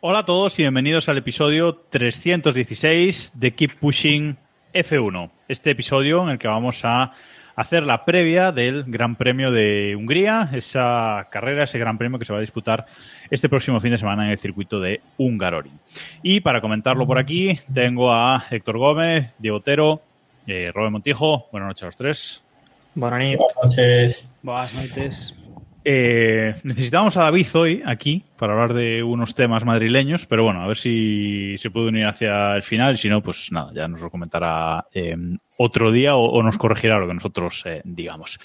Hola a todos y bienvenidos al episodio 316 de Keep Pushing F1. Este episodio en el que vamos a hacer la previa del Gran Premio de Hungría, esa carrera, ese Gran Premio que se va a disputar este próximo fin de semana en el circuito de Hungaroring. Y para comentarlo por aquí tengo a Héctor Gómez, Diego Otero, eh, Robert Montijo. Buenas noches a los tres. Buenas noches. Buenas noches. Eh, necesitábamos a David hoy aquí para hablar de unos temas madrileños, pero bueno, a ver si se puede unir hacia el final. Si no, pues nada, ya nos lo comentará eh, otro día o, o nos corregirá lo que nosotros eh, digamos.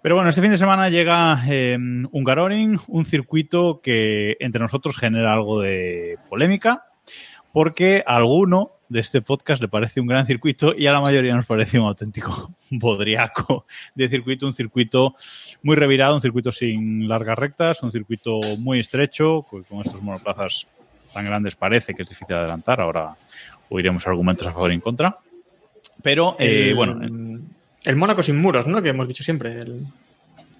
Pero bueno, este fin de semana llega eh, Hungaroring, un circuito que entre nosotros genera algo de polémica, porque alguno de este podcast le parece un gran circuito y a la mayoría nos parece un auténtico bodriaco de circuito, un circuito muy revirado, un circuito sin largas rectas, un circuito muy estrecho, con estos monoplazas tan grandes parece que es difícil adelantar, ahora oiremos argumentos a favor y en contra. Pero, eh, El- bueno, El Mónaco sin muros, ¿no? Que hemos dicho siempre. el-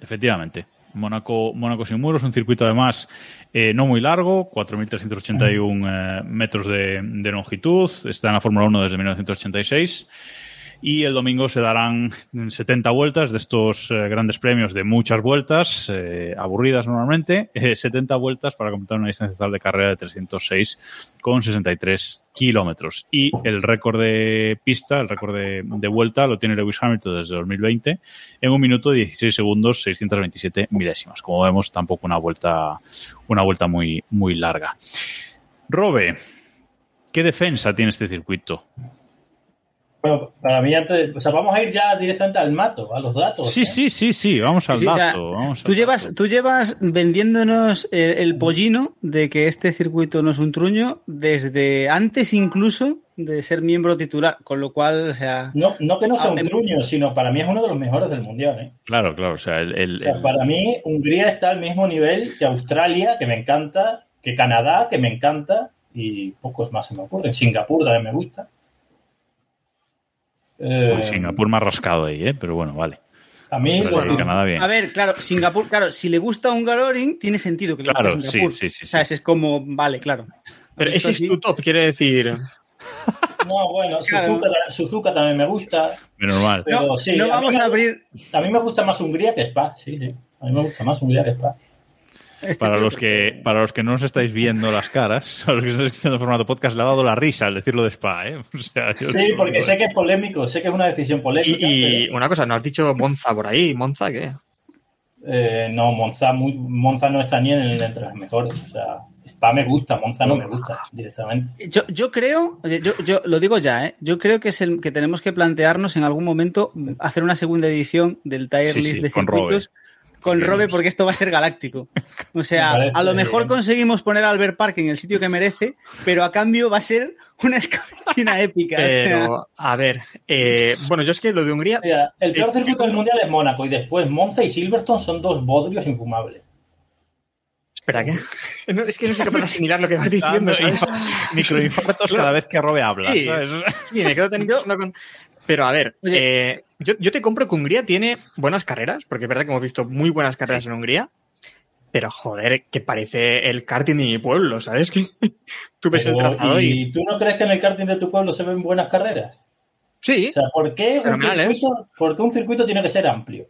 Efectivamente. Mónaco, sin muros, un circuito además eh, no muy largo, 4.381 eh, metros de, de longitud, está en la Fórmula 1 desde 1986 y el domingo se darán 70 vueltas de estos eh, grandes premios de muchas vueltas, eh, aburridas normalmente, eh, 70 vueltas para completar una distancia total de carrera de 306,63 kilómetros. Y el récord de pista, el récord de, de vuelta, lo tiene Lewis Hamilton desde 2020 en un minuto 16 segundos 627 milésimas. Como vemos, tampoco una vuelta, una vuelta muy, muy larga. Robe, ¿qué defensa tiene este circuito? Bueno, para mí antes, o sea, vamos a ir ya directamente al mato, a los datos. Sí, ¿eh? sí, sí, sí, vamos al Sí, o sea, dato. al Tú llevas, dato. tú llevas vendiéndonos el, el pollino de que este circuito no es un truño desde antes incluso de ser miembro titular, con lo cual, o sea, No, no que no sea un truño, sino para mí es uno de los mejores del mundial. ¿eh? Claro, claro, o sea, el, el- O sea, para mí Hungría está al mismo nivel que Australia, que me encanta, que Canadá, que me encanta, y pocos más se me ocurren. Singapur también me gusta. Eh, Uy, Singapur más rascado ahí, ¿eh? pero bueno, vale. a mí, pues, Canadá bien. a ver, claro, Singapur, claro, si le gusta un Hungaroring, tiene sentido que le Claro, guste Singapur. sí, sí, sí. ¿Sabes? Es como, vale, claro. Pero ese es tu top, quiere decir. no, bueno, Claro. Suzuka, Suzuka también me gusta, Menos mal. pero No, sí. no a mí vamos me- a abrir. A mí me gusta más Hungría que Spa, sí, sí. A mí me gusta más Hungría que Spa. Este Para los que para los que no os estáis viendo las caras, a los que estáis escuchando formato podcast, le ha dado la risa al decirlo de Spa, ¿eh? O sea, yo- Sí, porque sé que es polémico, sé que es una decisión polémica. Y, y pero- una cosa, ¿no has dicho Monza por ahí? ¿Monza qué? Eh, no, Monza, muy, Monza no está ni en el, entre las mejores. O sea, Spa me gusta, Monza no me gusta directamente. Yo, yo creo, yo, yo lo digo ya, ¿eh? yo creo que es el que tenemos que plantearnos en algún momento hacer una segunda edición del tier Sí, list sí, de circuitos con Robe porque esto va a ser galáctico. O sea, a lo mejor bien. conseguimos poner a Albert Park en el sitio que merece, pero a cambio va a ser una escabechina épica. Pero, a ver, eh, bueno, yo es que lo de Hungría. Mira, el peor Eh, circuito del mundial es Mónaco y después Monza y Silverstone son dos bodrios infumables. Espera, ¿qué? No, es que no soy capaz de asimilar lo que vas diciendo. Microinfartos cada vez que Robe habla. Sí. ¿sabes? Sí, me quedo con. Pero a ver, Oye. eh, yo, yo te compro que Hungría tiene buenas carreras, porque es verdad que hemos visto muy buenas carreras en Hungría. Pero joder, que parece el karting de mi pueblo, ¿sabes? Que tú ves el trazado y. ¿Y tú no crees que en el karting de tu pueblo se ven buenas carreras? Sí, O sea, ¿por qué, un circuito, por qué un circuito tiene que ser amplio?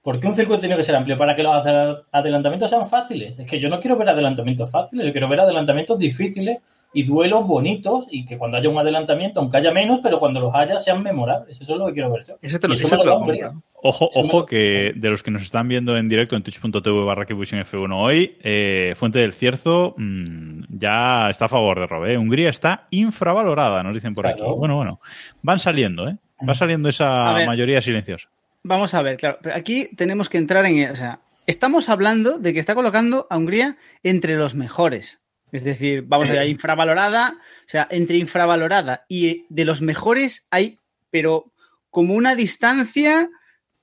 ¿Por qué un circuito tiene que ser amplio? ¿Para que los adel- adelantamientos sean fáciles? Es que yo no quiero ver adelantamientos fáciles, yo quiero ver adelantamientos difíciles y duelos bonitos y que cuando haya un adelantamiento, aunque haya menos, pero cuando los haya sean memorables. Eso es lo que quiero ver yo. Ese te lo, eso me lo lo compro. Ojo, ojo que de los que nos están viendo en directo en twitch.tv barra Keeppushing F1 hoy, eh, Fuente del Cierzo mm, ya está a favor de Robe. ¿eh? Hungría está infravalorada, nos dicen por Claro. aquí. Bueno, bueno, van saliendo, ¿eh? Va saliendo esa mayoría silenciosa. vamos a ver, claro, pero aquí tenemos que entrar en, o sea, estamos hablando de que está colocando a Hungría entre los mejores. Es decir, vamos a ver, infravalorada, o sea, entre infravalorada y de los mejores hay, pero como una distancia,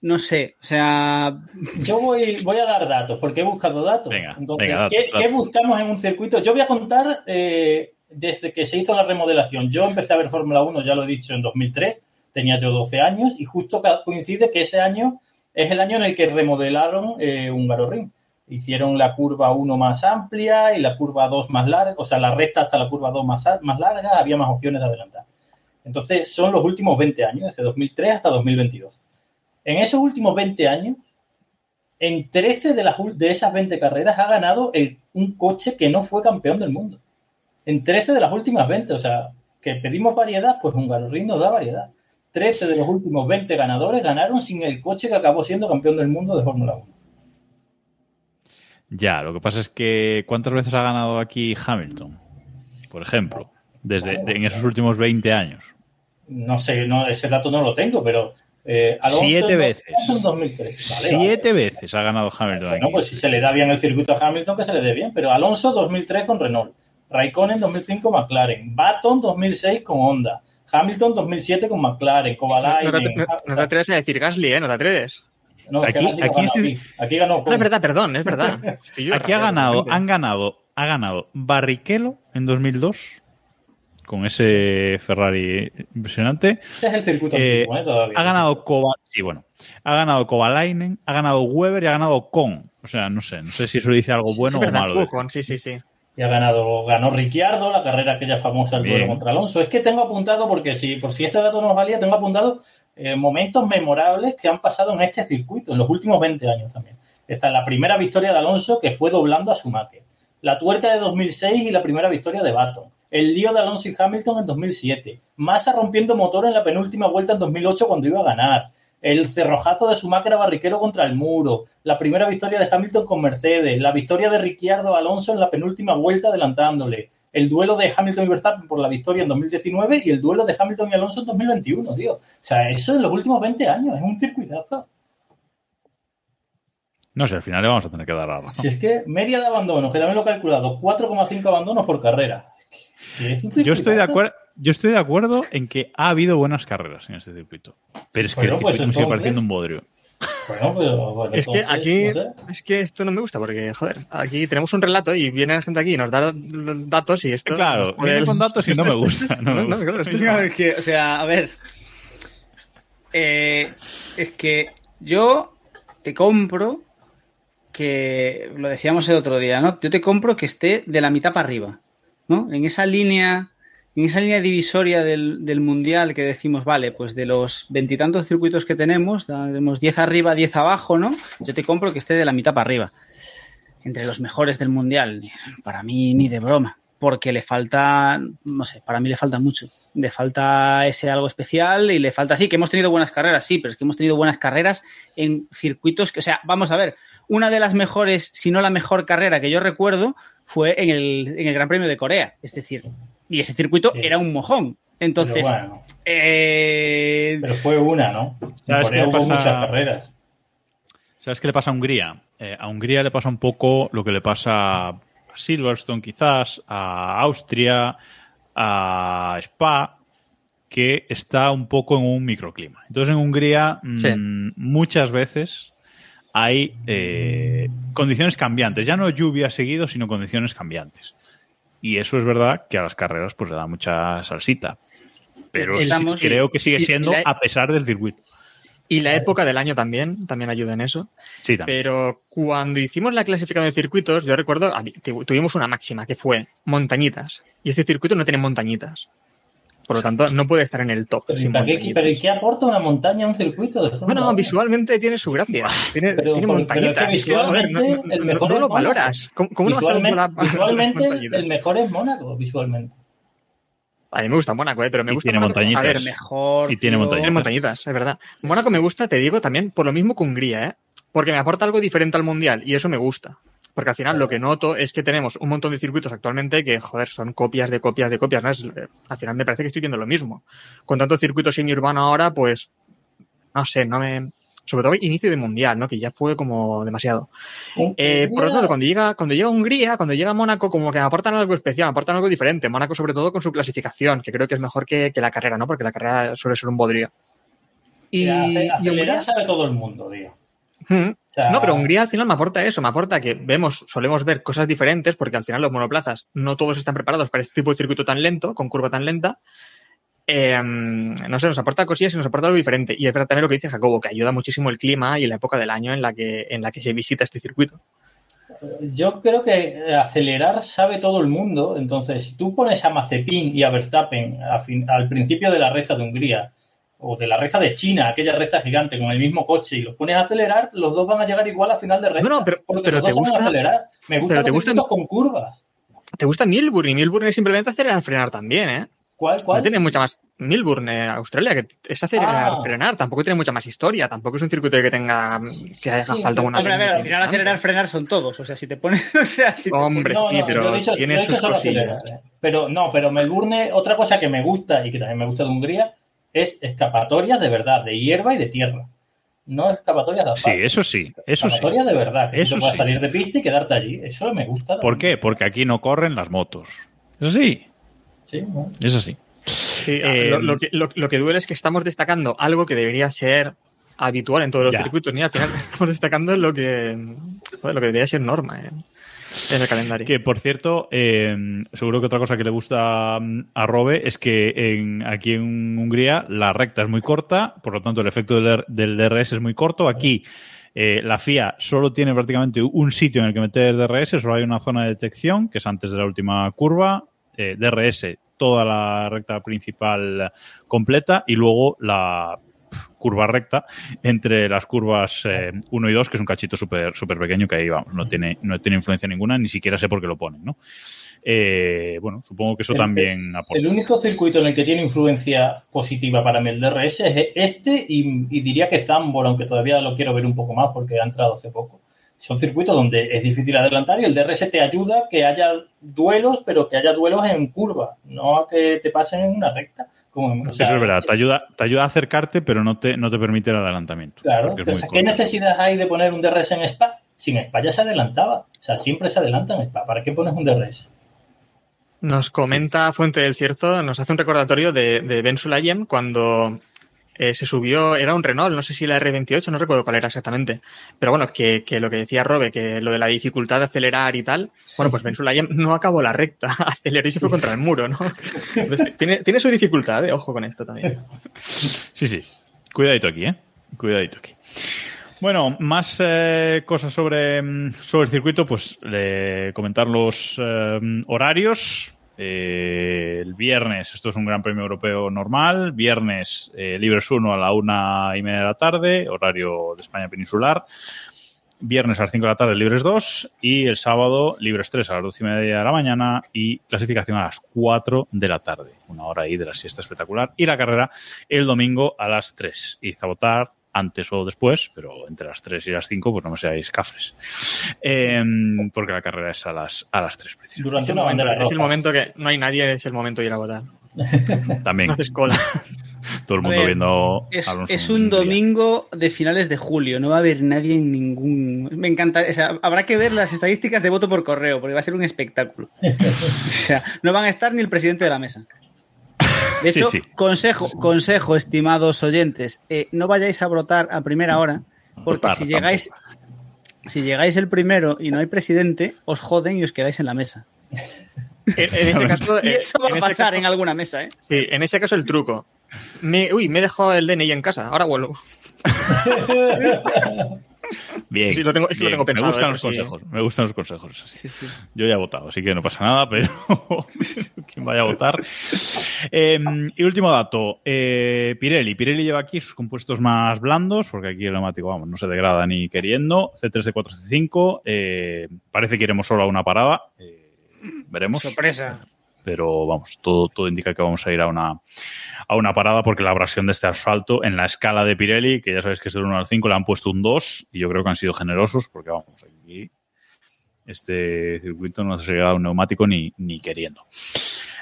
no sé, o sea, Yo voy, voy a dar datos, porque he buscado datos. Venga, Entonces, venga, datos, ¿qué, buscamos en un circuito? Yo voy a contar eh, desde que se hizo la remodelación. Yo empecé a ver Fórmula 1, ya lo he dicho, en 2003. Tenía yo 12 años y justo coincide que ese año es el año en el que remodelaron eh, Hungaroring. Hicieron la curva 1 más amplia y la curva 2 más larga, o sea, la recta hasta la curva 2 más, más larga, había más opciones de adelantar. Entonces, son los últimos 20 años, desde 2003 hasta 2022. En esos últimos 20 años, en 13 de, las, de esas 20 carreras ha ganado un coche que no fue campeón del mundo. En 13 de las últimas 20, o sea, que pedimos variedad, pues Hungaroring nos da variedad. 13 de los últimos 20 ganadores ganaron sin el coche que acabó siendo campeón del mundo de Fórmula 1. Ya, lo que pasa es que ¿cuántas veces ha ganado aquí Hamilton? Por ejemplo, desde de- en esos últimos 20 años. No sé, no, ese dato no lo tengo, pero eh, Alonso Siete en veces. en 2013. Vale, Siete vale. veces ha ganado Hamilton Bueno, aquí. pues si se le da bien el circuito a Hamilton, que se le dé bien. Pero Alonso 2003 con Renault, Raikkonen 2005 McLaren, Baton 2006 con Honda, Hamilton 2007 con McLaren, Kovalainen. no te, no- no te atreves a decir Gasly, ¿eh? No te atreves. No, Aquí- aquí ganó sí- aquí. Aquí ganó No, es verdad, perdón, es verdad. Aquí ha ganado, han ganado, ha ganado Barrichello en 2002 con ese Ferrari impresionante. Ese es el circuito Eh, antiguo, ¿eh? Todavía. ha ganado Kova, sí, bueno, ha ganado Kovalainen, ha ganado Weber y ha ganado Con. O sea, no sé, no sé si eso dice algo bueno es o verdad, malo. con, sí, sí, sí. Y ha ganado, ganó Ricciardo, la carrera aquella famosa, el duelo contra Alonso. Es que tengo apuntado, porque si, por si este dato no nos valía, tengo apuntado eh, momentos memorables que han pasado en este circuito, en los últimos 20 años también. Esta es la primera victoria de Alonso que fue doblando a Schumacher. La tuerca de 2006 y la primera victoria de Baton. El lío de Alonso y Hamilton en 2007. Massa rompiendo motor en la penúltima vuelta en 2008 cuando iba a ganar. El cerrojazo de Schumacher a Barrichello contra el muro. La primera victoria de Hamilton con Mercedes. La victoria de Ricciardo Alonso en la penúltima vuelta adelantándole. El duelo de Hamilton y Verstappen por la victoria en 2019 y el duelo de Hamilton y Alonso en 2021, tío. O sea, eso en los últimos 20 años. Es un circuitazo. No sé, al final le vamos a tener que dar la razón. Si es que media de abandono, que también lo he calculado, 4,5 abandonos por carrera. Es un Yo estoy de acuerdo. Yo estoy de acuerdo en que ha habido buenas carreras en este circuito. Pero es que Bueno, el pues circuito me sigue pareciendo un bodrio. Bueno, pero bueno, Es que entonces, aquí, no sé. es que esto no me gusta porque, joder, aquí tenemos un relato y viene la gente aquí y nos da los datos y esto. Claro, viene con datos y no me gusta. No me No, no, gusta. claro, esto es- No, es que, o sea, a ver. Eh, es que yo te compro que lo decíamos el otro día, ¿no? Yo te compro que esté de la mitad para arriba, ¿no? En esa línea, en esa línea divisoria del, del mundial que decimos, vale, pues de los veintitantos circuitos que tenemos, tenemos 10 arriba, 10 abajo, ¿no? Yo te compro que esté de la mitad para arriba. Entre los mejores del mundial, para mí ni de broma, porque le falta, no sé, para mí le falta mucho. Le falta ese algo especial y le falta, sí, que hemos tenido buenas carreras, sí, pero es que hemos tenido buenas carreras en circuitos que, o sea, vamos a ver, una de las mejores, si no la mejor carrera que yo recuerdo fue en el, en el Gran Premio de Corea. Es decir, y ese circuito Sí. era un mojón. Entonces, Pero bueno, eh, pero fue una, ¿no? ¿Sabes qué hubo pasa? muchas carreras. ¿Sabes qué le pasa a Hungría? Eh, a Hungría le pasa un poco lo que le pasa a Silverstone, quizás, a Austria, a Spa, que está un poco en un microclima. Entonces, en Hungría, mm, Sí. muchas veces hay eh, condiciones cambiantes. Ya no lluvia seguido, sino condiciones cambiantes. Y eso es verdad que a las carreras pues le da mucha salsita. Pero Estamos- creo que sigue siendo la- a pesar del circuito. Y la época del año también, también ayuda en eso. Sí, también. Pero cuando hicimos la clasificación de circuitos, yo recuerdo, tuvimos una máxima que fue montañitas. Y este circuito no tiene montañitas. Por lo tanto, no puede estar en el top. Pero, ¿y sin para qué, montañitas. pero ¿y qué aporta una montaña a un circuito de Bueno, 1? visualmente tiene su gracia. Tiene, Pero- tiene pero- montañitas. pero es que Joder, no, visualmente no- el no- mejor no es lo valoras. ¿Cómo, cómo no vas a visualmente, las visualmente el mejor es Mónaco, visualmente. A mí me gusta Mónaco, eh, pero me Y gusta tiene Mónaco- montañitas. A ver, mejor. Y tiene montañitas. Tiene montañitas, es verdad. Mónaco me gusta, te digo, también por lo mismo que Hungría, ¿eh? Porque me aporta algo diferente al Mundial y eso me gusta. Porque al final lo que noto es que tenemos un montón de circuitos actualmente que, joder, son copias de copias de copias, ¿no? Es- eh, al final me parece que estoy viendo lo mismo. Con tanto circuito semi-urbano ahora, pues, no sé, no me, sobre todo inicio de mundial, ¿no? Que ya fue como demasiado. Un- Eh, por lo Mira, tanto, cuando llega, cuando llega Hungría, cuando llega Mónaco, como que me aportan algo especial, me aportan algo diferente. Mónaco, sobre todo, con su clasificación, que creo que es mejor que, que la carrera, ¿no? Porque la carrera suele ser un bodrio. Y, y Hungría- sabe todo el mundo, tío. Mm. O sea, No, pero Hungría al final me aporta eso, me aporta que vemos, solemos ver cosas diferentes, porque al final los monoplazas no todos están preparados para este tipo de circuito tan lento, con curva tan lenta. Eh, no sé, nos aporta cosillas y nos aporta algo diferente. Y es verdad también lo que dice Jacobo, que ayuda muchísimo el clima y la época del año en la que, en la que se visita este circuito. Yo creo que acelerar sabe todo el mundo. Entonces, si tú pones a Mazepin y a Verstappen a fin- al principio de la recta de Hungría o de la recta de China, aquella recta gigante con el mismo coche, y los pones a acelerar, los dos van a llegar igual a final de recta. No, no, pero- porque pero los dos te saben gusta- acelerar. Me gustan pero te los gusta- circuitos con curvas. ¿Te gusta Milburn? Y Milburn es simplemente acelerar frenar también, ¿eh? ¿Cuál, No cuál? tiene mucha más. Milburn, eh, Australia, que es acelerar Ah. frenar, tampoco tiene mucha más historia, tampoco es un circuito que tenga que haga Sí, falta una. Hombre, a ver, al final acelerar, frenar son todos. O sea, si te pones. O sea, si te Hombre, No, sí, no, pero tiene sus cosillas. acelerar, ¿eh? Pero no, pero Melbourne, otra cosa que me gusta y que también me gusta de Hungría es escapatorias de verdad, de hierba y de tierra. No escapatorias de Sí, asfalto. eso sí, eso sí. escapatorias de verdad. Que Eso tú puedas sí. salir de pista y quedarte allí. Eso me gusta. ¿Por qué? Porque aquí no corren las motos. Eso sí, Sí, bueno. eso sí. Sí, Eh, lo, lo que, lo- lo que duele es que estamos destacando algo que debería ser habitual en todos los Ya. circuitos, y al final estamos destacando lo que, joder, lo que debería ser norma en, en el calendario. Que por cierto, eh, seguro que otra cosa que le gusta mm, a Robe es que en, aquí en Hungría la recta es muy corta, por lo tanto el efecto del, DRS es muy corto. Aquí eh, la FIA solo tiene prácticamente un sitio en el que meter DRS, solo hay una zona de detección, que es antes de la última curva, eh, DRS toda la recta principal completa y luego la curva recta entre las curvas 1 y 2, que es un cachito súper súper pequeño que ahí vamos, no tiene, no tiene influencia ninguna, ni siquiera sé por qué lo ponen, ¿no? Eh, bueno, supongo que eso El- también aporta. El único circuito en el que tiene influencia positiva para mí el DRS es este y, y diría que Zambor, aunque todavía lo quiero ver un poco más porque ha entrado hace poco. Son circuitos donde es difícil adelantar y el DRS te ayuda a que haya duelos, pero que haya duelos en curva, no a que te pasen en una recta. Como, sea, eso es verdad, te ayuda, te ayuda a acercarte, pero no te, no te permite el adelantamiento. Claro, porque es o muy sea, ¿qué necesidad hay de poner un DRS en Spa? Si en Spa ya se adelantaba. O sea, siempre se adelanta en Spa. ¿Para qué pones un DRS? Nos comenta Fuente del Cierzo, nos hace un recordatorio de, de Ben Sulayem cuando eh, se subió, era un Renault, no sé si la R28, no recuerdo cuál era exactamente. Pero bueno, que, que lo que decía Robe, que lo de la dificultad de acelerar y tal, bueno, pues Ben Sulayem no acabó la recta, aceleró y se fue contra el muro, ¿no? Entonces, tiene, tiene su dificultad, ¿eh? ojo con esto también. Sí, sí. Cuidadito aquí, ¿eh? Cuidadito aquí. Bueno, más eh, cosas sobre, mm, sobre el circuito, pues le- comentar los eh, horarios. Eh, el viernes, esto es un Gran Premio Europeo normal. Viernes, eh, Libres 1 a la una y media de la tarde, horario de España peninsular. Viernes a las 5 de la tarde, Libres 2. Y el sábado, Libres 3 a las 12 y media de la mañana. Y clasificación a las 4 de la tarde. Una hora ahí de la siesta espectacular. Y la carrera el domingo a las 3. Y a votar antes o después, pero entre las 3 y las 5, pues no me seáis cafres. Eh, porque la carrera es a las, a las 3, precisamente. Es Durante el, una momento, es el momento que no hay nadie, es el momento de ir a votar. También No haces cola. todo el A mundo ver, viendo Es, es un día. domingo de finales de julio, no va a haber nadie en ningún... Me encanta, o sea, habrá que ver las estadísticas de voto por correo, porque va a ser un espectáculo. o sea, no van a estar ni el presidente de la mesa. De hecho, sí. consejo, consejo, estimados oyentes, eh, no vayáis a votar a primera hora, porque si llegáis, si llegáis el primero y no hay presidente, os joden y os quedáis en la mesa. En, en ese caso, Y eh, eso va a pasar caso- en alguna mesa, ¿eh? Sí, en ese caso el truco. Me, uy, me he dejado el DNI en casa, ahora vuelvo. Bien, Sí, sí, lo tengo- es que lo bien. tengo pensado, Me gustan eh, los consejos, me gustan los consejos. Yo ya he votado, así que no pasa nada, pero quien vaya a votar. Eh, y último dato, eh, Pirelli. Pirelli lleva aquí sus compuestos más blandos, porque aquí el neumático, vamos, no se degrada ni queriendo. C3, C4, C5. eh, parece que iremos solo a una parada. eh, veremos. Sorpresa. Pero vamos, todo, todo indica que vamos a ir a una, a una parada porque la abrasión de este asfalto en la escala de Pirelli, que ya sabéis que es del 1 al 5, le han puesto un 2 y yo creo que han sido generosos porque vamos, aquí este circuito no se llega a un neumático ni, ni queriendo.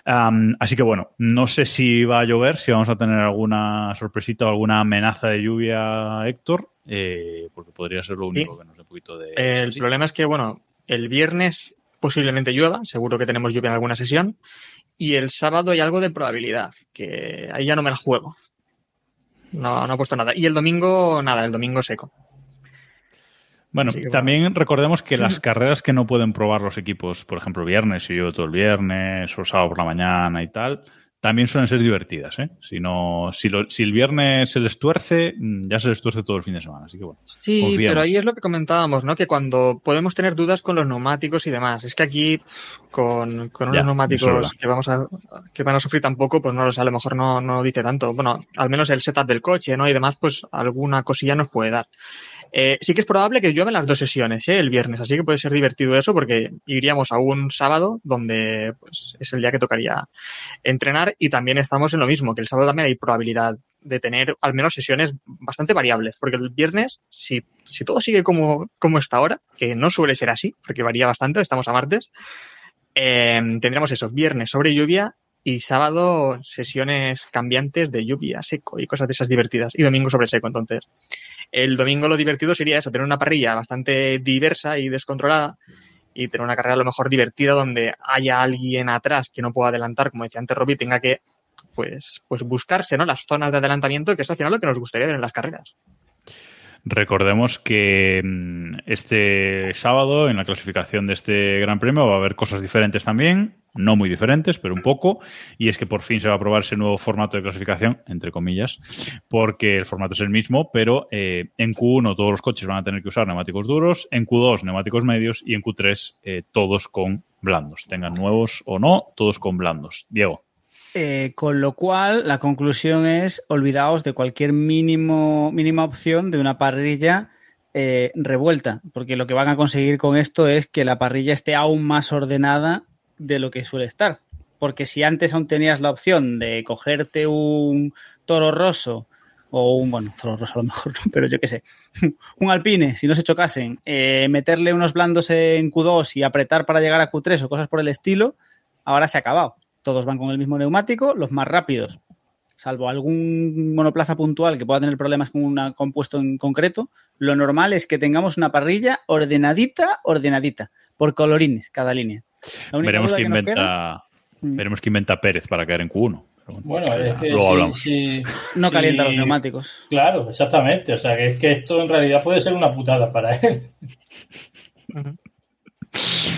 Um, así que bueno, no sé si va a llover, si vamos a tener alguna sorpresita o alguna amenaza de lluvia, Héctor, eh, porque podría ser lo único Sí. que nos dé un poquito de... El problema es que, bueno, el viernes posiblemente llueva, seguro que tenemos lluvia en alguna sesión, y el sábado hay algo de probabilidad, que ahí ya no me la juego. No, no he puesto nada. Y el domingo, nada, el domingo seco. Bueno, también recordemos que las carreras que no pueden probar los equipos, por ejemplo, viernes, si yo todo el viernes o sábado por la mañana y tal, también suelen ser divertidas, ¿eh? Si, no, si, lo- si el viernes se les tuerce, mm, ya se les tuerce todo el fin de semana. Así que bueno. Sí, Confiamos. pero ahí es lo que comentábamos, ¿no? Que cuando podemos tener dudas con los neumáticos y demás. Es que aquí, con, con unos Ya, neumáticos que vamos a, que van a sufrir tan poco, pues no lo sé, a lo mejor no, no dice tanto. Bueno, al menos el setup del coche, ¿no? Y demás, pues alguna cosilla nos puede dar. Eh, sí que es probable que llueva en las dos sesiones, ¿eh? el viernes, así que puede ser divertido eso porque iríamos a un sábado donde pues, es el día que tocaría entrenar y también estamos en lo mismo, que el sábado también hay probabilidad de tener al menos sesiones bastante variables, porque el viernes, si, si todo sigue como, como está ahora, que no suele ser así, porque varía bastante, estamos a martes, eh, tendremos eso, viernes sobre lluvia y sábado sesiones cambiantes de lluvia, seco y cosas de esas divertidas, y domingo sobre seco, entonces. El domingo lo divertido sería eso, tener una parrilla bastante diversa y descontrolada y tener una carrera a lo mejor divertida donde haya alguien atrás que no pueda adelantar, como decía antes Robbie, tenga que pues, pues buscarse ¿no? las zonas de adelantamiento, que es al final lo que nos gustaría ver en las carreras. Recordemos que mm, este sábado, en la clasificación de este Gran Premio, va a haber cosas diferentes también, no muy diferentes, pero un poco, y es que por fin se va a probar ese nuevo formato de clasificación, entre comillas, porque el formato es el mismo, pero eh, en Q1 todos los coches van a tener que usar neumáticos duros, en Q2 neumáticos medios y en Q3 eh, todos con blandos, tengan nuevos o no, todos con blandos. Diego. Eh, con lo cual, la conclusión es olvidaos de cualquier mínimo, mínima opción de una parrilla revuelta, porque lo que van a conseguir con esto es que la parrilla esté aún más ordenada de lo que suele estar. Porque si antes aún tenías la opción de cogerte un toro roso o un, bueno, toro roso a lo mejor, pero yo qué sé, un alpine, si no se chocasen, eh, meterle unos blandos en Q2 y apretar para llegar a Q3 o cosas por el estilo, ahora se ha acabado. Todos van con el mismo neumático, los más rápidos, salvo algún monoplaza puntual que pueda tener problemas con un compuesto en concreto, lo normal es que tengamos una parrilla ordenadita, ordenadita, por colorines cada línea. La única Veremos qué que inventa, queda- Mm. veremos qué inventa Pérez para caer en Q1. Pero Bueno, es que luego sí, hablamos. sí, no sí. calienta los neumáticos. Claro, exactamente. O sea, que es que esto en realidad puede ser una putada para él.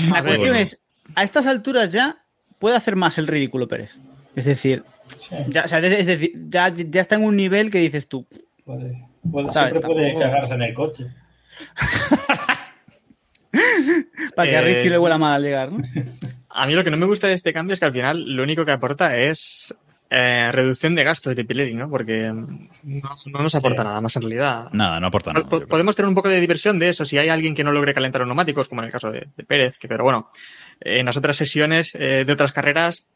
La ver, cuestión bueno. es, a estas alturas ya puede hacer más el ridículo Pérez. Es decir, Sí, ya, o sea, es decir, ya, ya está en un nivel que dices tú, puede, puede- ¿Sabes? siempre puede cagarse en el coche. para que a Eh, Richie le huela mal al llegar, ¿no? A mí lo que no me gusta de este cambio es que al final lo único que aporta es eh, reducción de gastos de Pirelli, ¿no? Porque no, no nos aporta Sí. nada más en realidad. Nada, no aporta nada. Po-. Podemos tener un poco de diversión de eso si hay alguien que no logre calentar los neumáticos, como en el caso de, de Pérez, que pero bueno, eh, en las otras sesiones eh, de otras carreras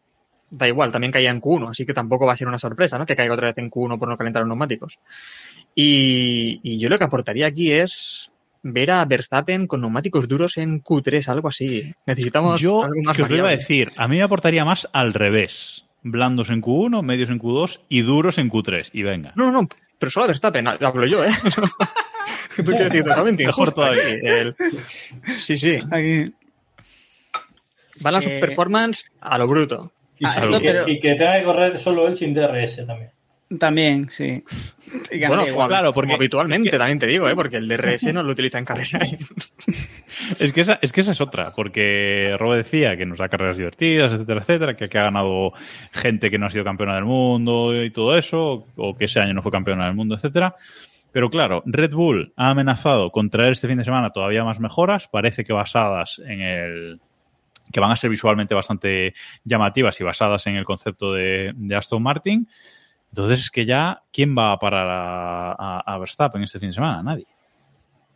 da igual, también caía en Q1, así que tampoco va a ser una sorpresa, ¿no? Que caiga otra vez en Q1 por no calentar los neumáticos. Y, y yo lo que aportaría aquí es ver a Verstappen con neumáticos duros en Q3, algo así. Necesitamos Yo algo más que os lo iba a decir, a mí me aportaría más al revés. Blandos en Q1, medios en Q2 y duros en Q3. Y venga. No, no, pero solo a Verstappen, hablo yo, ¿eh? Tú quieres decir totalmente Mejor todavía. el- Sí, sí. Aquí. Van a sus Eh, performance a lo bruto. Y, Ah, sí, esto, y que, pero- y que tenga que correr solo él sin DRS también. También, sí. Bueno, igual. claro, como porque habitualmente es que- también te digo, ¿eh? porque el DRS no lo utiliza en carrera. Es que, esa, es que esa es otra, porque Robo decía que nos da carreras divertidas, etcétera, etcétera, que, que ha ganado gente que no ha sido campeona del mundo y todo eso, o que ese año no fue campeona del mundo, etcétera. Pero claro, Red Bull ha amenazado con traer este fin de semana todavía más mejoras, parece que basadas en el que van a ser visualmente bastante llamativas y basadas en el concepto de, de Aston Martin. Entonces es que ya, ¿quién va a parar a, a- a Verstappen este fin de semana? Nadie.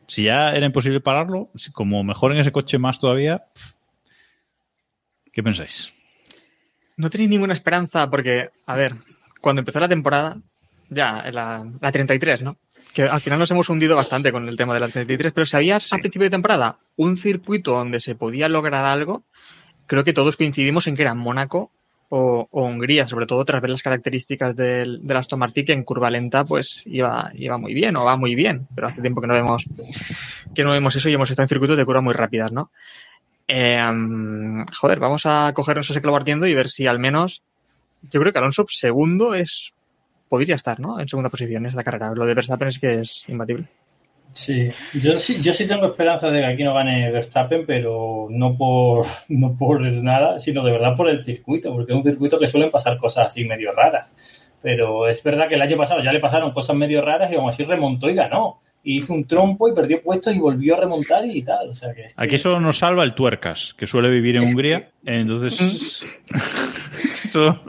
Si ya era imposible pararlo, si como mejor en ese coche más todavía, ¿qué pensáis? No tenéis ninguna esperanza porque, a ver, cuando empezó la temporada, ya, la, la 33, ¿no? Que al final nos hemos hundido bastante con el tema de la 33, pero si había a principio de temporada un circuito donde se podía lograr algo, creo que todos coincidimos en que era Mónaco o, o Hungría, sobre todo tras ver las características del, del Aston Martin, que en curva lenta pues iba, iba muy bien o va muy bien, pero hace tiempo que no vemos que no vemos eso y hemos estado en circuitos de curva muy rápidas, ¿no? Eh, joder, vamos a cogernos ese clavo ardiendo y ver si al menos yo creo que Alonso segundo es podría estar, ¿no? En segunda posición en esta carrera. Lo de Verstappen es que es imbatible. Sí, yo sí, yo sí tengo esperanza de que aquí no gane Verstappen, pero no por, no por nada, sino de verdad por el circuito, porque es un circuito que suelen pasar cosas así medio raras. Pero es verdad que el año pasado ya le pasaron cosas medio raras y aún así remontó y ganó. Y hizo un trompo y perdió puestos y volvió a remontar y tal. O sea que es que- Aquí solo nos salva el Tuercas, que suele vivir en Hungría. Entonces. eso-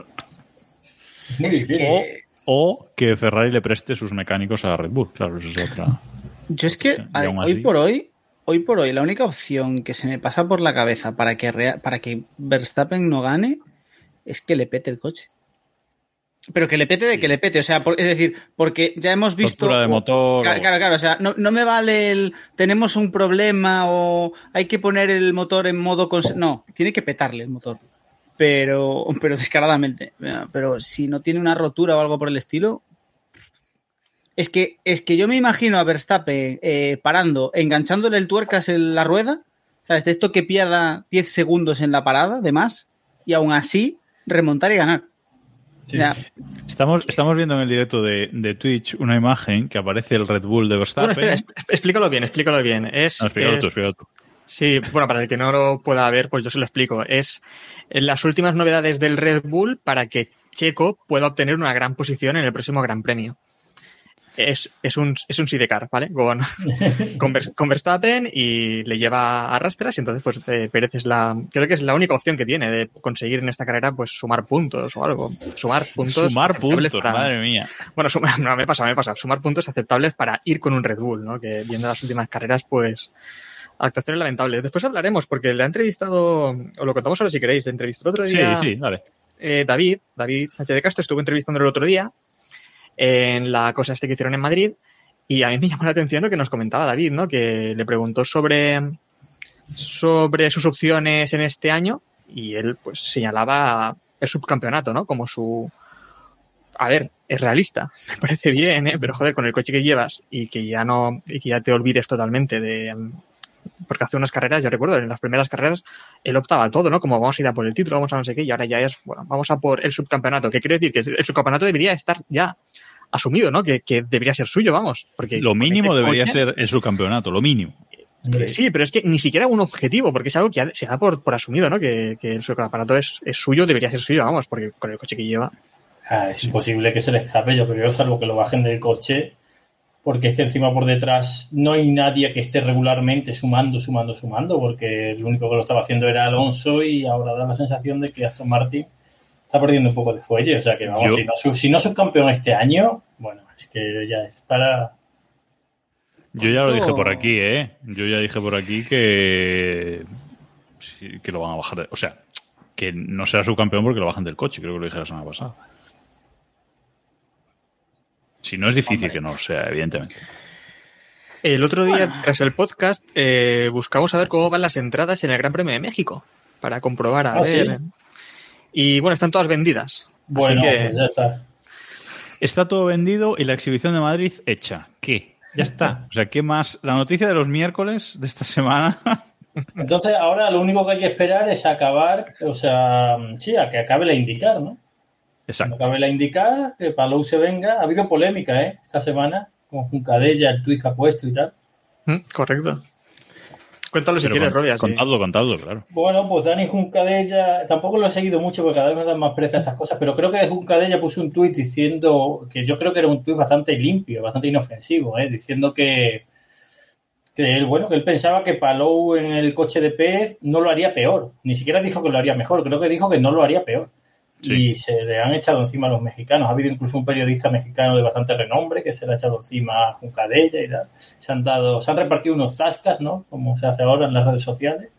es muy difícil. o, o que Ferrari le preste sus mecánicos a Red Bull. Claro, eso es otra. Yo es que a- hoy así- por hoy, hoy por hoy, la única opción que se me pasa por la cabeza para que, para que Verstappen no gane es que le pete el coche. Pero que le pete de que le pete, o sea, por- es decir, porque ya hemos visto. Rotura de motor. Claro, claro, claro, o sea, no, no me vale el tenemos un problema o hay que poner el motor en modo no, tiene que petarle el motor. Pero, pero descaradamente. Pero si no tiene una rotura o algo por el estilo. Es que, es que yo me imagino a Verstappen eh, parando, enganchándole el tuercas en la rueda, ¿sabes? De esto que pierda 10 segundos en la parada, de más, y aún así remontar y ganar. Sí. O sea, Estamos, estamos viendo en el directo de, de Twitch una imagen que aparece el Red Bull de Verstappen. Bueno, espera, explícalo bien, explícalo bien. Es, No, explícalo es- tú, explícalo tú. Sí, bueno, para el que no lo pueda ver, pues yo se lo explico. Es las últimas novedades del Red Bull para que Checo pueda obtener una gran posición en el próximo Gran Premio. Es, es un, es un sidecar, ¿vale? Con, con, con Verstappen y le lleva a rastras y entonces pues eh, Pérez es la, creo que es la única opción que tiene de conseguir en esta carrera pues sumar puntos o algo. Sumar puntos. Sumar puntos, para- madre mía. bueno, sumar, no, me pasa, me pasa. Sumar puntos aceptables para ir con un Red Bull, ¿no? Que viendo las últimas carreras, pues, actuaciones lamentables. Después hablaremos, porque le ha entrevistado, o lo contamos ahora si queréis, le entrevistó el otro Sí, día sí, dale. eh, David, David Sánchez de Castro, estuvo entrevistándolo el otro día en la cosa este que hicieron en Madrid, y a mí me llamó la atención lo que nos comentaba David, ¿no? Que le preguntó sobre, sobre sus opciones en este año, y él, pues, señalaba el subcampeonato, ¿no? Como su, a ver, es realista, me parece bien, ¿eh? pero joder, con el coche que llevas y que ya no, y que ya te olvides totalmente de, porque hace unas carreras, yo recuerdo, en las primeras carreras, él optaba a todo, ¿no? Como vamos a ir a por el título, vamos a no sé qué, y ahora ya es, bueno, vamos a por el subcampeonato, que quiere decir que el subcampeonato debería estar ya asumido, ¿no? Que, que debería ser suyo, vamos, porque Lo mínimo este debería coche- ser el subcampeonato, lo mínimo. Sí, pero es que ni siquiera un objetivo, porque es algo que se da por, por asumido, ¿no? Que, que el subcampeonato es, es suyo, debería ser suyo, vamos, porque con el coche que lleva. Ah, es imposible que se le escape, yo creo, salvo que lo bajen del coche, porque es que encima por detrás no hay nadie que esté regularmente sumando, sumando, sumando, porque el único que lo estaba haciendo era Alonso y ahora da la sensación de que Aston Martin está perdiendo un poco de fuelle, o sea que vamos, si, no, si no subcampeón este año, bueno, es que ya es para... Yo ya lo ¿Cuánto- dije por aquí, ¿eh? Yo ya dije por aquí que. que lo van a bajar. de- o sea, que no será subcampeón porque lo bajan del coche, creo que lo dije la semana pasada. Si no es difícil que no lo sea, evidentemente. El otro día, tras el podcast, eh, buscamos saber cómo van las entradas en el Gran Premio de México, para comprobar a Ah, ¿sí? ver. Y bueno, están todas vendidas. Bueno, Así que, pues ya está. Está todo vendido y la exhibición de Madrid hecha. ¿Qué? Ya está. O sea, ¿qué más? La noticia de los miércoles de esta semana. Entonces ahora lo único que hay que esperar es acabar, o sea, sí, a que acabe la indicar, ¿no? Exacto. acabe la indicar, que Palou se venga. Ha habido polémica, ¿eh? Esta semana, con Juncadella, el tuit que ha puesto y tal. Mm, correcto. Cuéntalo si Pero quieres, con- Robia. sí. Contadlo, contadlo, claro. Bueno, pues Dani Juncadella, tampoco lo he seguido mucho porque cada vez me dan más pereza estas cosas, pero creo que Juncadella puso un tuit diciendo que yo creo que era un tuit bastante limpio, bastante inofensivo, ¿eh? diciendo que, que él, bueno, que él pensaba que Palou en el coche de Pérez no lo haría peor, ni siquiera dijo que lo haría mejor, creo que dijo que no lo haría peor. Sí. Y se le han echado encima a los mexicanos. Ha habido incluso un periodista mexicano de bastante renombre que se le ha echado encima a Juncadella y. Se han dado, se han repartido unos zascas, ¿no? Como se hace ahora en las redes sociales.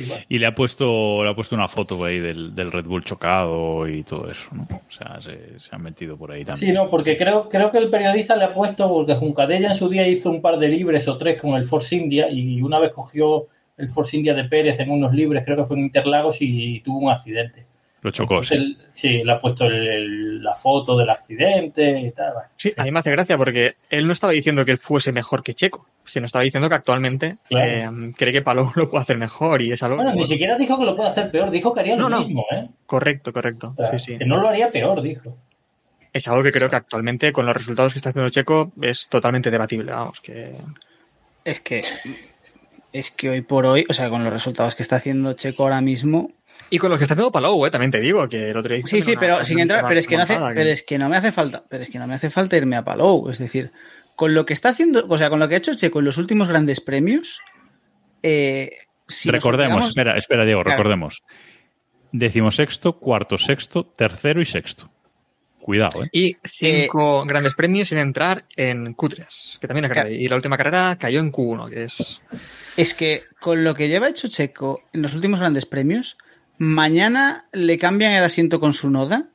Y bueno, Y le ha puesto, le ha puesto una foto ahí del, del Red Bull chocado y todo eso, ¿no? O sea, se, se han metido por ahí también. Sí, no, porque creo, creo que el periodista le ha puesto, porque Juncadella en su día hizo un par de libres o tres con el Force India y una vez cogió el Force India de Pérez en unos libres, creo que fue en Interlagos y tuvo un accidente. Lo chocó, Pues sí, le ha puesto el- el- la foto del accidente y tal. Sí, a mí me hace gracia porque él no estaba diciendo que él fuese mejor que Checo, sino estaba diciendo que actualmente Claro. eh, cree que Palou lo puede hacer mejor y es algo Bueno, ni siquiera dijo que lo puede hacer peor, dijo que haría lo No, mismo, ¿eh? correcto, correcto. O sea, Sí, sí. Que no lo haría peor, dijo. Es algo que creo que actualmente con los resultados que está haciendo Checo es totalmente debatible, vamos, que Es que. Es que hoy por hoy, o sea, con los resultados que está haciendo Checo ahora mismo. Y con los que está haciendo Palou, eh, también te digo que el otro día Sí, sí, pero sin entrar. Pero es que no hace, montada pero es que no me hace falta. Pero es que no me hace falta irme a Palou. Es decir, con lo que está haciendo, o sea, con lo que ha hecho Checo en los últimos grandes premios. Eh, si recordemos, espera, espera, Diego, Claro. recordemos. Decimosexto, cuarto, sexto, tercero y sexto. Cuidado, ¿eh? Y cinco grandes premios sin entrar en Q3, que también es grande. Y la última carrera cayó en Q1, que es... Es que con lo que lleva hecho Checo en los últimos grandes premios, mañana le cambian el asiento con su noda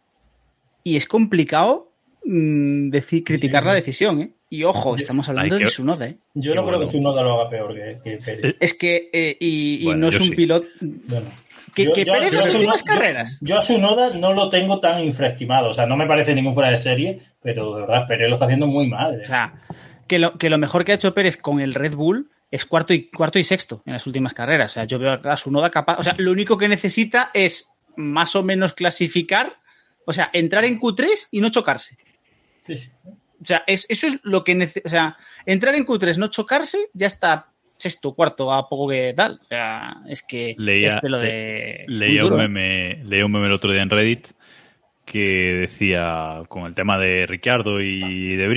y es complicado mm, decir, criticar la decisión, ¿eh? Y ojo, estamos hablando que- de su noda, ¿eh? Yo no creo bueno. que su noda lo haga peor que, que Pérez. Es que, eh, y, y Bueno, no es un sí. piloto. Bueno. Que, Yo- que yo- Pérez yo las últimas carreras. Yo a su noda no lo tengo tan infraestimado. O sea, no me parece ningún fuera de serie, pero de verdad, Pérez lo está haciendo muy mal. ¿eh? O sea, que lo, que lo mejor que ha hecho Pérez con el Red Bull es cuarto y, cuarto y sexto en las últimas carreras. O sea, yo veo a su noda capaz. O sea, lo único que necesita es más o menos clasificar. O sea, entrar en Q3 y no chocarse. Sí, sí. O sea, es, eso es lo que necesita. O sea, entrar en Q3, no chocarse, ya está sexto, cuarto, a poco que tal. O sea, es que Leía- es pelo de. Leía un, meme, leía un meme el otro día en Reddit que decía, con el tema de Ricciardo y de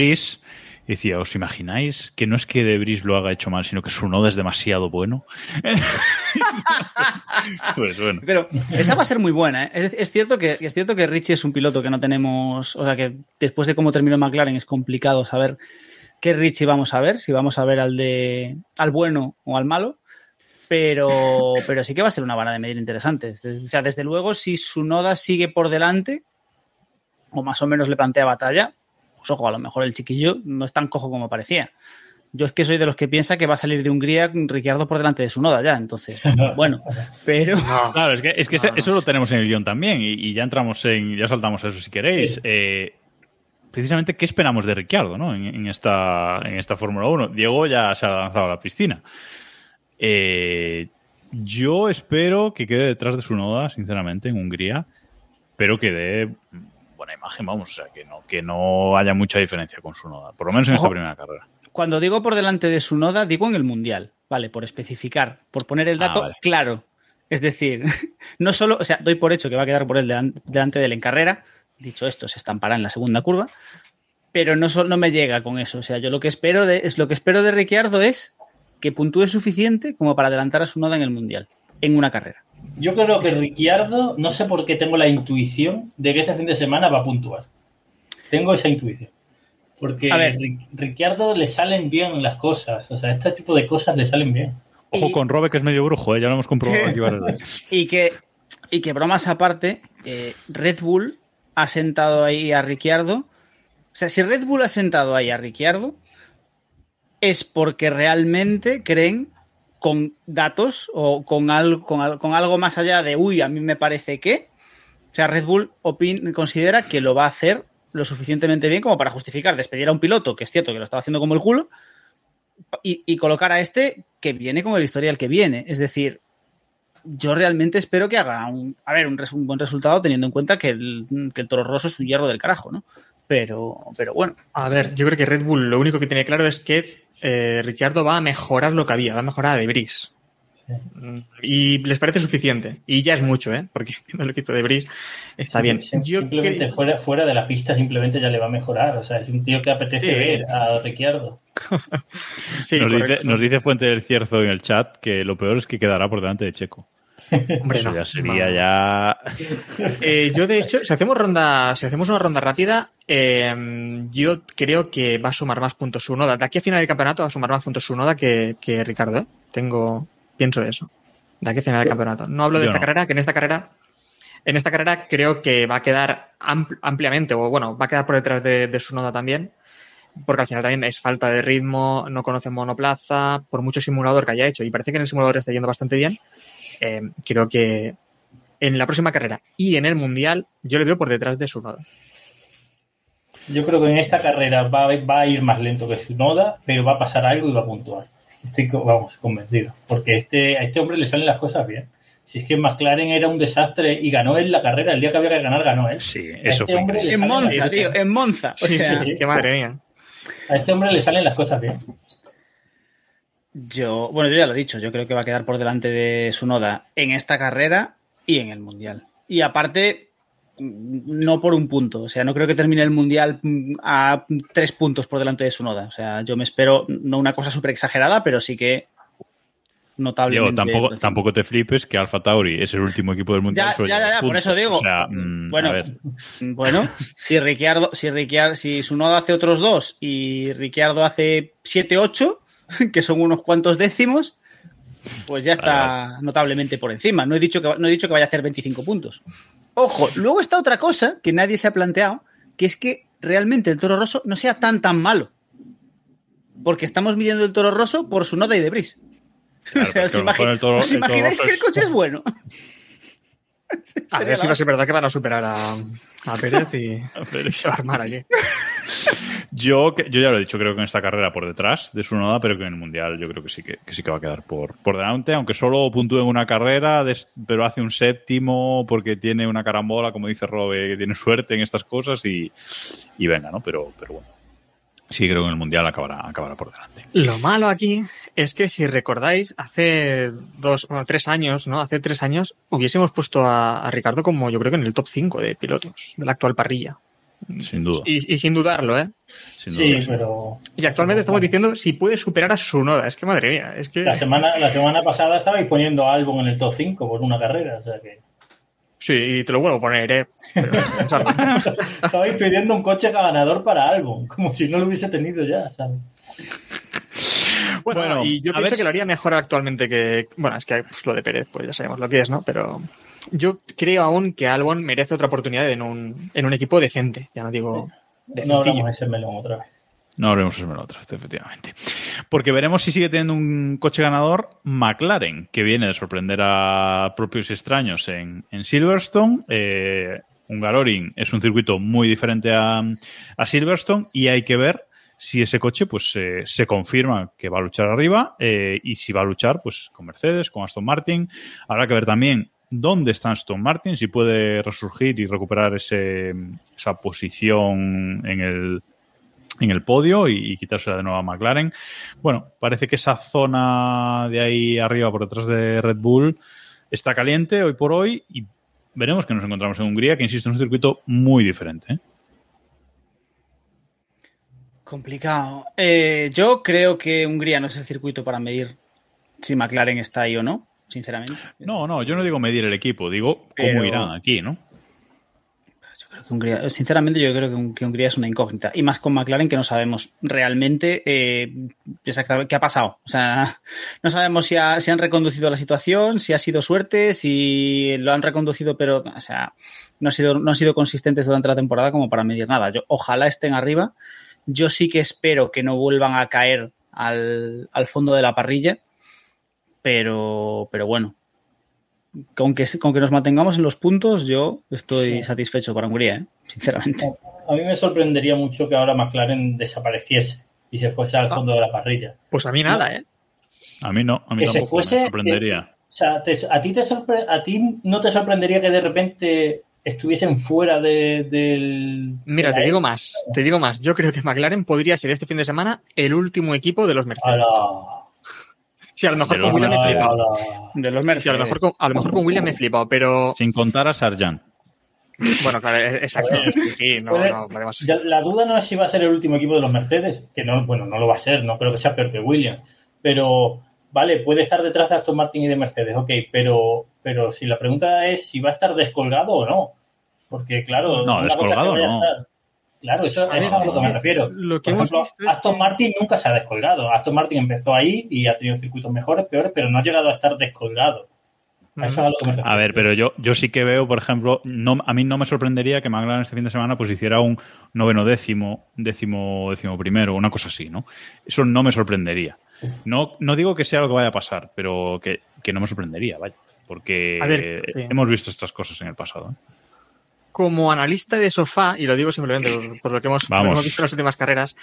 Decía, ¿os imagináis que no es que de Bris lo haga hecho mal, sino que su noda es demasiado bueno? pues bueno. Pero esa va a ser muy buena, ¿eh? Es, es cierto que, es cierto que Richie es un piloto que no tenemos. O sea, que después de cómo terminó McLaren es complicado saber qué Richie vamos a ver, si vamos a ver al de al bueno o al malo. Pero, pero sí que va a ser una vara de medir interesante. O sea, desde luego, si su noda sigue por delante, o más o menos le plantea batalla, pues ojo, a lo mejor el chiquillo no es tan cojo como parecía. Yo es que soy de los que piensa que va a salir de Hungría Ricciardo por delante de su noda ya, entonces, bueno, pero... Claro, es que, es que eso lo tenemos en el guion también y, y ya entramos en, ya saltamos a eso si queréis. Eh, precisamente, ¿qué esperamos de Ricciardo ¿no? en, en esta, en esta Fórmula 1? Diego ya se ha lanzado a la piscina. Eh, yo espero que quede detrás de su noda, sinceramente, en Hungría, pero que dé buena imagen, vamos, o sea, que no, que no haya mucha diferencia con su noda, por lo menos en esta primera carrera. Cuando digo por delante de su noda, digo en el mundial, ¿vale? Por especificar, por poner el Ah, dato vale. claro. Es decir, no solo, o sea, doy por hecho que va a quedar por él delan- delante de él en carrera, dicho esto, se estampará en la segunda curva, pero no, so- no me llega con eso. O sea, yo lo que espero de, es lo que espero de Ricciardo es que puntúe suficiente como para adelantar a su noda en el mundial, en una carrera. Yo creo que Ricciardo, no sé por qué tengo la intuición de que este fin de semana va a puntuar. Tengo esa intuición. Porque A ver. Ricciardo le salen bien las cosas. O sea, este tipo de cosas le salen bien. Ojo Y- con Robe, que es medio brujo, ¿eh? ya lo hemos comprobado Sí. aquí varias veces. Y que, y que bromas aparte, eh, Red Bull ha sentado ahí a Ricciardo. O sea, si Red Bull ha sentado ahí a Ricciardo, es porque realmente creen con datos o con, al- con, al- con algo más allá de, uy, a mí me parece que. O sea, Red Bull opin- considera que lo va a hacer lo suficientemente bien como para justificar despedir a un piloto, que es cierto que lo estaba haciendo como el culo, y, colocar a este que viene con el historial que viene. Es decir, yo realmente espero que haga un, a ver, un, res- un buen resultado teniendo en cuenta que el, Toro Rosso es un hierro del carajo, ¿no? Pero, pero bueno, A ver, yo creo que Red Bull lo único que tiene claro es que eh, Ricciardo va a mejorar lo que había, va a mejorar a Debris. Y les parece suficiente. Y ya es mucho, ¿eh? Porque viendo lo que hizo Debris está bien. Sim- Yo simplemente fuera, fuera de la pista simplemente ya le va a mejorar. O sea, es un tío que apetece Sí. ver a Ricciardo. sí, nos, dice, nos dice Fuente del Cierzo en el chat que lo peor es que quedará por delante de Checo. Hombre, Eso no, ya sería no. ya. Eh, yo, de hecho, si hacemos ronda, si hacemos una ronda rápida, eh, yo creo que va a sumar más puntos su noda. De aquí a final del campeonato va a sumar más puntos su noda que, que Ricardo, ¿eh? Tengo, pienso eso. De aquí a final del campeonato. No hablo de Yo esta no. carrera, que en esta carrera, en esta carrera creo que va a quedar ampl- ampliamente, o bueno, va a quedar por detrás de, de su noda también. Porque al final también es falta de ritmo, no conoce monoplaza, por mucho simulador que haya hecho, y parece que en el simulador está yendo bastante bien. Eh, creo que en la próxima carrera y en el Mundial, yo le veo por detrás de su noda. Yo creo que en esta carrera va, a- va a ir más lento que su noda, pero va a pasar algo y va a puntuar. Estoy, vamos, convencido. Porque este, a este hombre le salen las cosas bien. Si es que McLaren era un desastre y ganó él la carrera, el día que había que ganar, ganó él. Sí, eso este fue En Monza, tío, en Monza. O Sí, sea, sí, que madre mía. A este hombre le salen las cosas bien. Yo, bueno, yo ya lo he dicho, yo creo que va a quedar por delante de su noda en esta carrera y en el Mundial. Y aparte, mm, no por un punto, o sea, no creo que termine el Mundial mm, a tres puntos por delante de su noda. O sea, yo me espero, no una cosa súper exagerada, pero sí que notablemente. tampoco, encima. tampoco te flipes que Alfa Tauri es el último equipo del mundial. Ya, ya, ya, ya, por eso digo. O sea, mm, Bueno, a ver. Bueno, si Ricciardo, si Ricciardo, si Sunoda hace otros dos y Ricciardo hace 7-8, que son unos cuantos décimos, pues ya está notablemente por encima. No he dicho que no he dicho que vaya a hacer 25 puntos. Ojo, luego está otra cosa que nadie se ha planteado, que es que realmente el Toro Rosso no sea tan tan malo. Porque estamos midiendo el Toro Rosso por Sunoda y Debris. Claro, o sea, pero ¿os, a lo mejor imagi- el Toro- os el Toro imagináis Rosso que el es- coche es bueno? A ver si va a ser verdad que van a superar a, a Pérez y, y se va a armar aquí. Yo, yo ya lo he dicho, creo que en esta carrera por detrás de su noda, pero que en el mundial yo creo que sí que, sí que va a quedar por, por delante, aunque solo puntúe en una carrera, pero hace un séptimo porque tiene una carambola, como dice Robe, que tiene suerte en estas cosas y, y venga, ¿no? Pero, pero bueno. Sí, creo que en el mundial acabará, acabará por delante. Lo malo aquí es que si recordáis, hace dos, bueno, tres años, ¿no? Hace tres años hubiésemos puesto a, a Ricardo como yo creo que en el top 5 de pilotos de la actual parrilla. Sin duda. Y, y sin dudarlo, ¿eh? sin Sí, duda. pero Y actualmente estamos diciendo si puede superar a su noda. Es que madre mía, es que. la semana, la semana pasada estabais poniendo a Albon en el top 5 por una carrera. O sea que Sí, y te lo vuelvo a poner, ¿eh? Estabais pidiendo un coche ganador para Albon, como si no lo hubiese tenido ya, ¿sabes? Bueno, Bueno, y yo pienso ver que lo haría mejor actualmente que. Bueno, es que pues, lo de Pérez, pues ya sabemos lo que es, ¿no? Pero yo creo aún que Albon merece otra oportunidad en un, en un equipo decente. Ya no digo. No Decentillo. hablamos ese melón otra vez. No habremos de otra, efectivamente. Porque veremos si sigue teniendo un coche ganador McLaren, que viene de sorprender a propios y extraños en, en Silverstone. Eh, Hungaroring es un circuito muy diferente a, a Silverstone y hay que ver si ese coche pues eh, se confirma que va a luchar arriba eh, y si va a luchar pues con Mercedes, con Aston Martin. Habrá que ver también dónde está Aston Martin, si puede resurgir y recuperar esa posición en el, en el podio y, y quitársela de nuevo a McLaren. Bueno, parece que esa zona de ahí arriba por detrás de Red Bull está caliente hoy por hoy y veremos que nos encontramos en Hungría, que insisto, es un circuito muy diferente. ¿eh? Complicado. Eh, yo creo que Hungría no es el circuito para medir si McLaren está ahí o no, sinceramente. No, no, yo no digo medir el equipo, digo cómo irán aquí, ¿no? Yo creo que Hungría- sinceramente, yo creo que, Hun- que Hungría es una incógnita. Y más con McLaren que no sabemos realmente eh, exactamente qué ha pasado. O sea, no sabemos si, ha- si han reconducido la situación, si ha sido suerte, si lo han reconducido, pero o sea, no, ha sido, no han sido consistentes durante la temporada como para medir nada. Yo, ojalá estén arriba. Yo sí que espero que no vuelvan a caer al, al fondo de la parrilla. Pero, pero bueno, con que, con que nos mantengamos en los puntos, yo estoy Sí. satisfecho para Hungría, ¿eh? sinceramente. A mí me sorprendería mucho que ahora McLaren desapareciese y se fuese al fondo de la parrilla. Pues a mí nada, ¿eh? A mí no, a mí Que se fuese. me sorprendería. eh, o sea, te- a, ti te sorpre- a ti no te sorprendería que de repente estuviesen fuera de- del. Mira, de te digo más, te digo más. Yo creo que McLaren podría ser este fin de semana el último equipo de los Mercedes. Sí, a lo mejor con William me he flipado. ala. De los Sí, Mercedes. a, lo mejor con, a lo mejor con William me he flipado, pero Sin contar a Sargent. bueno, claro, es- exacto. Sí, sí, no, no, podemos- La duda no es si va a ser el último equipo de los Mercedes, que no, bueno, no lo va a ser, no creo que sea peor que Williams, pero vale, puede estar detrás de Aston Martin y de Mercedes, ok, pero, pero si la pregunta es si va a estar descolgado o no, porque claro, No, una cosa descolgado que vaya a no. estar- Claro, eso, A eso es a lo que me refiero. Lo que Por ejemplo, Aston que- Martin nunca se ha descolgado. Aston Martin empezó ahí y ha tenido circuitos mejores, peores, pero no ha llegado a estar descolgado. A Eso es a lo que me refiero. A ver, pero yo, yo sí que veo, por ejemplo, no, a mí no me sorprendería que McLaren este fin de semana pues hiciera un noveno décimo, décimo, décimo primero, una cosa así, ¿no? Eso no me sorprendería. No, no digo que sea lo que vaya a pasar, pero que, que no me sorprendería, vaya. porque ver, sí. hemos visto estas cosas en el pasado. ¿eh? Como analista de sofá, y lo digo simplemente por, por lo que hemos, visto en las últimas carreras,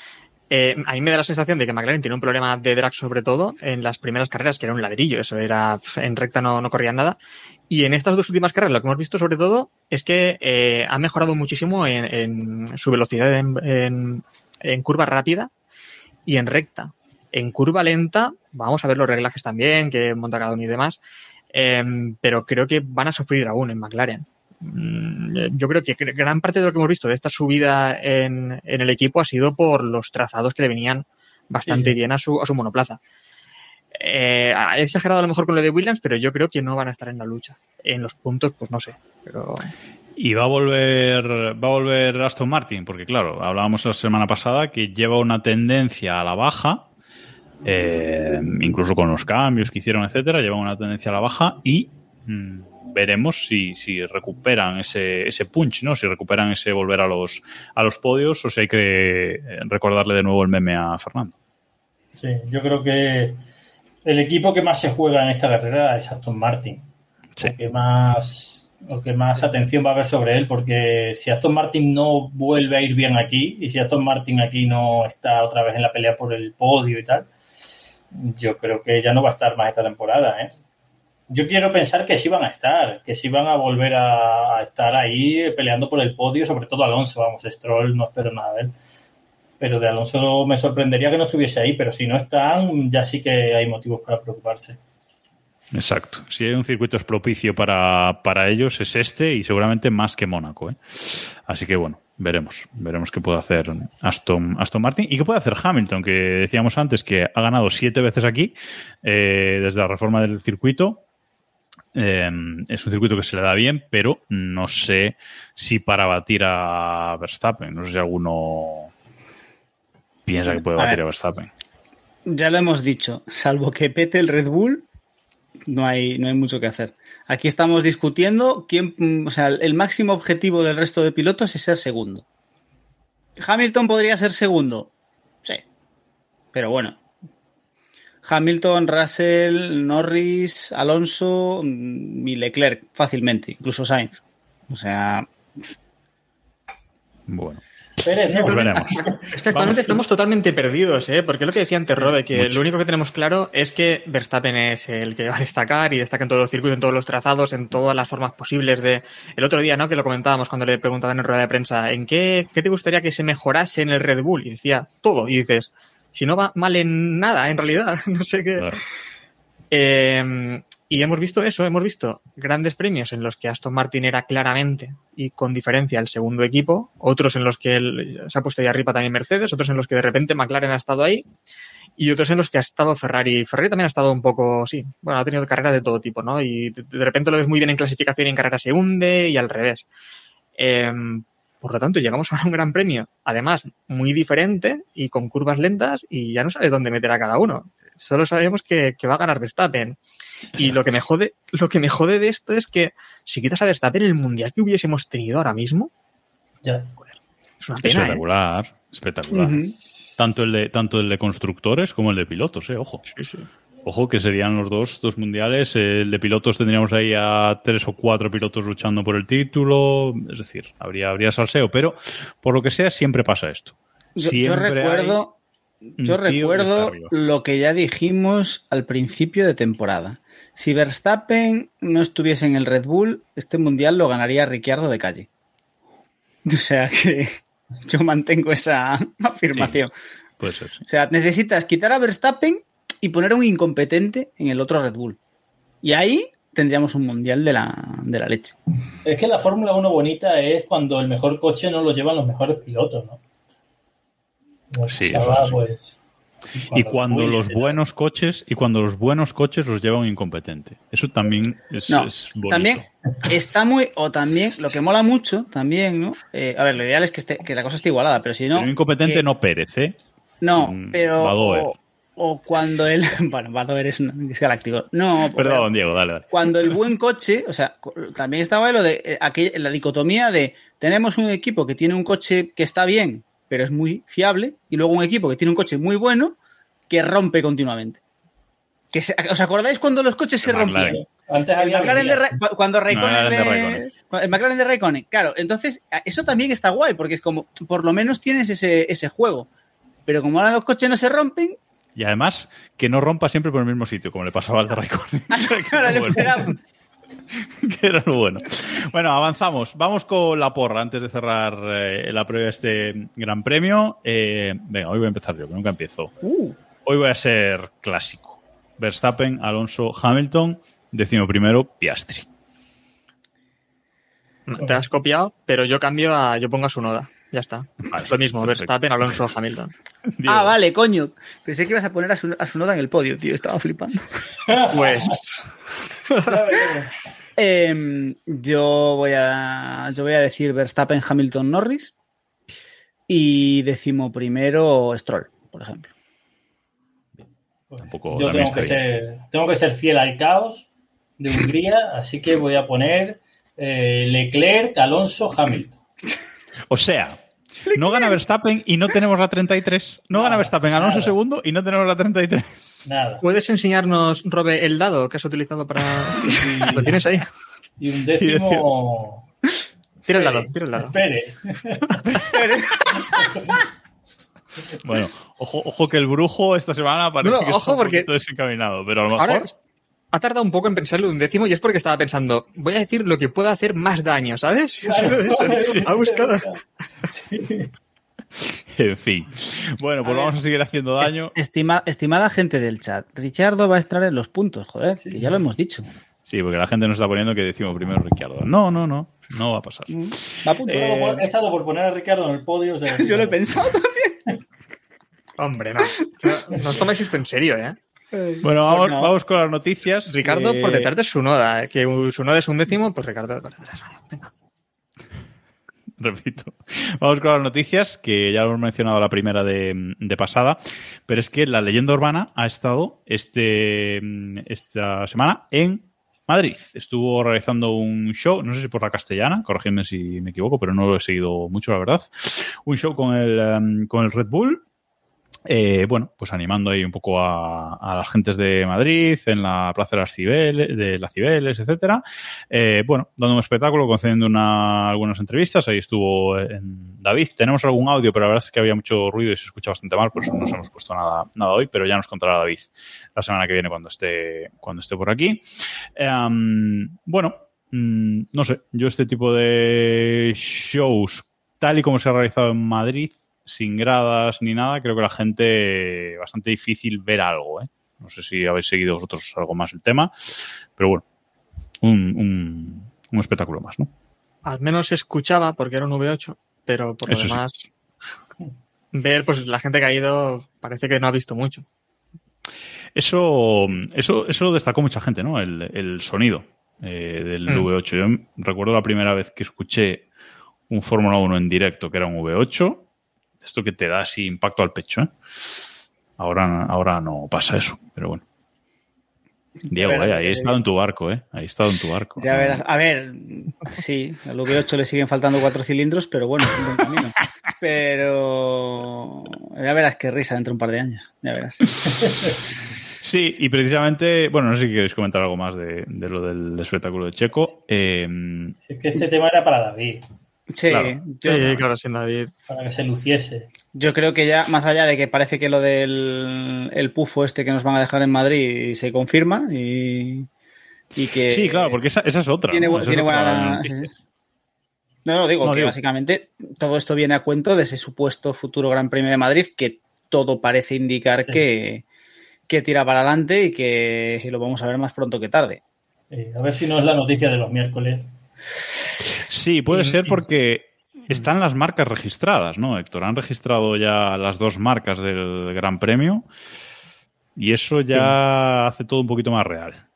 eh, a mí me da la sensación de que McLaren tiene un problema de drag sobre todo en las primeras carreras, que era un ladrillo, eso era en recta no, no corría nada. Y en estas dos últimas carreras lo que hemos visto sobre todo es que eh, ha mejorado muchísimo en, en su velocidad en, en- en curva rápida y en recta. En curva lenta, vamos a ver los reglajes también, que monta cada uno y demás, eh, pero creo que van a sufrir aún en McLaren. Yo creo que gr- gran parte de lo que hemos visto de esta subida en, en el equipo ha sido por los trazados que le venían bastante Sí. bien a su, a su monoplaza. Eh, he exagerado a lo mejor con lo de Williams, pero yo creo que no van a estar en la lucha. En los puntos, pues no sé. Pero Y va a volver, va a volver Aston Martin, porque claro, hablábamos la semana pasada que lleva una tendencia a la baja, eh, incluso con los cambios que hicieron, etcétera, lleva una tendencia a la baja y mm, veremos si, si recuperan ese, ese punch, ¿no? Si recuperan ese volver a los, a los podios o si hay que eh, recordarle de nuevo el meme a Fernando. Sí, yo creo que el equipo que más se juega en esta carrera es Aston Martin. Sí. Que más, lo que más atención va a haber sobre él, porque si Aston Martin no vuelve a ir bien aquí y si Aston Martin aquí no está otra vez en la pelea por el podio y tal, yo creo que ya no va a estar más esta temporada. ¿eh? Yo quiero pensar que sí van a estar, que sí van a volver a, estar ahí peleando por el podio, sobre todo Alonso, vamos, Stroll no espero nada de él. Pero de Alonso me sorprendería que no estuviese ahí, pero si no están, ya sí que hay motivos para preocuparse. Exacto. Si hay un circuito es propicio para, para ellos es este y seguramente más que Mónaco. ¿eh? Así que bueno, veremos. Veremos qué puede hacer Aston, Aston Martin y qué puede hacer Hamilton, que decíamos antes que ha ganado siete veces aquí eh, desde la reforma del circuito. Eh, es un circuito que se le da bien, pero no sé si para batir a Verstappen. No sé si alguno piensa que puede A batir ver. a Verstappen. Ya lo hemos dicho, salvo que pete el Red Bull, no hay, no hay mucho que hacer. Aquí estamos discutiendo quién, mm, o sea, el máximo objetivo del resto de pilotos es ser segundo. Hamilton podría ser segundo, sí, pero bueno. Hamilton, Russell, Norris, Alonso mm, y Leclerc fácilmente, incluso Sainz. O sea, Bueno, Pérez, ¿no? pues veremos. Es que actualmente estamos totalmente perdidos, ¿eh? Porque es lo que decía antes Robe, que Mucho. lo único que tenemos claro es que Verstappen es el que va a destacar y destaca en todos los circuitos, en todos los trazados, en todas las formas posibles de... El otro día, ¿no? Que lo comentábamos cuando le preguntaban en rueda de prensa, ¿en qué, qué te gustaría que se mejorase en el Red Bull? Y decía, todo. Y dices, si no va mal en nada, en realidad, no sé qué... Claro. Eh, y hemos visto eso, hemos visto grandes premios en los que Aston Martin era claramente y con diferencia el segundo equipo, otros en los que él- se ha puesto ahí arriba también Mercedes, otros en los que de repente McLaren ha estado ahí y otros en los que ha estado Ferrari. Ferrari también ha estado un poco, sí, bueno, ha tenido carreras de todo tipo, ¿no? Y de, repente lo ves muy bien en clasificación y en carrera se hunde y al revés. Eh, por lo tanto, llegamos a un gran premio, además muy diferente y con curvas lentas y ya no sabes dónde meter a cada uno. Solo sabemos que, que va a ganar Verstappen. Y lo que me jode, lo que me jode de esto es que si quitas a Verstappen el mundial que hubiésemos tenido ahora mismo, Ya. es una pena. ¿eh? Espectacular, espectacular. Tanto el de tanto el de constructores como el de pilotos, eh, ojo. Sí, sí. Ojo que serían los dos, dos mundiales. El de pilotos tendríamos ahí a tres o cuatro pilotos luchando por el título. Es decir, habría, habría salseo, pero por lo que sea, siempre pasa esto. Yo, recuerdo, yo que recuerdo lo que ya dijimos al principio de temporada. Si Verstappen no estuviese en el Red Bull, este mundial lo ganaría Ricciardo de calle. O sea que yo mantengo esa afirmación. Puede ser, sí. O sea, necesitas quitar a Verstappen y poner a un incompetente en el otro Red Bull. Y ahí tendríamos un mundial de la, de la leche. Es que la Fórmula 1 bonita es cuando el mejor coche no lo llevan los mejores pilotos, ¿no? Sí, pues, Y cuando los era- buenos coches y cuando los buenos coches los lleva un incompetente. Eso también es, No, es bonito. también está muy, o también, lo que mola mucho, también, ¿no? Eh, a ver, lo ideal es que, esté, que la cosa esté igualada, pero si no. Pero un incompetente que- no Pérez, ¿eh? No, pero. O, cuando él. Bueno, Badoer es, un, es galáctico. No, Perdón, Diego, dale, dale. cuando el buen coche, o sea, también estaba lo de eh, aquella- la dicotomía de tenemos un equipo que tiene un coche que está bien, pero es muy fiable, y luego un equipo que tiene un coche muy bueno que rompe continuamente. Que se- ¿Os acordáis cuando los coches se? Antes El McLaren de. Ra- cuando Raikkonen No, de le- el McLaren de Raikkonen, claro. Entonces, eso también está guay, porque es como, por lo menos tienes ese, ese juego. Pero como ahora los coches no se rompen, Y además, que no rompa siempre por el mismo sitio, como le pasaba al de Raikkonen. que era lo bueno. Bueno, avanzamos. Vamos con la porra antes de cerrar eh, la prueba de este gran premio. Eh, venga, hoy voy a empezar yo, que nunca empiezo. Uh, Hoy voy a ser clásico. Verstappen, Alonso, Hamilton, décimo primero, Piastri. Te has copiado, pero yo cambio a. Yo pongo a su noda. Ya está. Vale, Lo mismo, perfecto. Verstappen, Alonso, Hamilton. Ah, vale, coño. Pensé que ibas a poner a su, a su noda en el podio, tío. Estaba flipando. Pues. Em, yo voy a yo voy a decir Verstappen, Hamilton, Norris y décimo primero Stroll, por ejemplo. Tampoco Yo tengo que, ser, tengo que ser fiel al caos de Hungría, así que voy a poner eh, Leclerc, Alonso, Hamilton. O sea, no gana Verstappen y no tenemos la 33. No gana Verstappen, Alonso nada. segundo y no tenemos la 33. Nada. ¿Puedes enseñarnos, Robe, el dado que has utilizado para. Lo tienes ahí. Y un décimo. Tira el dado, tira el dado. Pérez. Bueno, ojo, ojo que el brujo esta semana parece No, que ojo, está un porque- poquito desencaminado, pero a lo mejor... Ahora ha tardado un poco en pensarlo un décimo y es porque estaba pensando, voy a decir lo que pueda hacer más daño, ¿sabes? ha buscado. Sí. En fin. Bueno, pues A ver. vamos a seguir haciendo daño. Estima- estimada gente del chat, Richardo va a estar en los puntos, joder, que ya lo hemos dicho. Sí, porque la gente nos está poniendo que decimos primero Ricciardo. No, no, no. No va a pasar. Va a punto. He estado por- he estado por poner a Ricardo en el podio. o sea, Yo lo he pensado también. Hombre, no. No os tomáis esto en serio, ¿eh? Bueno, vamos, Pues no. vamos con las noticias. Ricardo Eh, por detrás de su noda, ¿eh? que su noda es un décimo, pues Ricardo por detrás. Venga. Repito. Vamos con las noticias, que ya lo hemos mencionado la primera de, de pasada, pero es que la leyenda urbana ha estado este, esta semana en Madrid. Estuvo realizando un show, no sé si por la castellana, corregidme si me equivoco, pero no lo he seguido mucho, la verdad. Un show con el, em, con el Red Bull. Eh, bueno, pues animando ahí un poco a, las gentes de Madrid, en la Plaza de las Cibeles, de las Cibeles, etcétera. Eh, bueno, dando un espectáculo, concediendo una, algunas entrevistas. Ahí estuvo eh, en David. Tenemos algún audio, pero la verdad es que había mucho ruido y se escucha bastante mal, por eso no nos hemos puesto nada, nada hoy, pero ya nos contará David la semana que viene cuando esté, cuando esté por aquí. Em, bueno, mm, no sé, yo este tipo de shows, tal y como se ha realizado en Madrid, sin gradas ni nada, creo que la gente bastante difícil ver algo, ¿eh? No sé si habéis seguido vosotros algo más el tema, pero bueno, un, un- un espectáculo más, ¿no? Al menos se escuchaba porque era un V8, pero por lo Eso sí. demás, ver, pues la gente que ha ido parece que no ha visto mucho. Eso, eso, eso lo destacó mucha gente, ¿no? El, el sonido eh, del Mm. V8. Yo recuerdo la primera vez que escuché un Fórmula 1 en directo que era un V8, esto que te da así impacto al pecho, ¿eh? Ahora, ahora no pasa eso, pero bueno. Diego, A ver, eh, ahí he eh, estado en tu barco, ¿eh? Ahí he estado en tu barco. Ya verás. A ver, sí, al V8 le siguen faltando cuatro cilindros, pero bueno, es un buen camino. Pero ya verás qué risa dentro de un par de años. Ya verás. Sí, y precisamente, bueno, no sé si queréis comentar algo más de, de lo del espectáculo de Checo. Eh, Si es que este tema era para David, Sí, Claro. yo, Sí, claro, sin David. para que se luciese. yo creo que ya, más allá de que parece que lo del el pufo este que nos van a dejar en Madrid se confirma y, y que. sí, claro, porque esa, esa es otra. tiene, ¿no? es tiene otra buena. No, no, digo No, que digo. básicamente todo esto viene a cuento de ese supuesto futuro Gran Premio de Madrid que todo parece indicar Sí. que, que tira para adelante y que lo vamos a ver más pronto que tarde. Eh, a ver si no es la noticia de los miércoles. Sí, puede ser porque están las marcas registradas, ¿no, Héctor? Han registrado ya las dos marcas del Gran Premio y eso ya hace todo un poquito más real.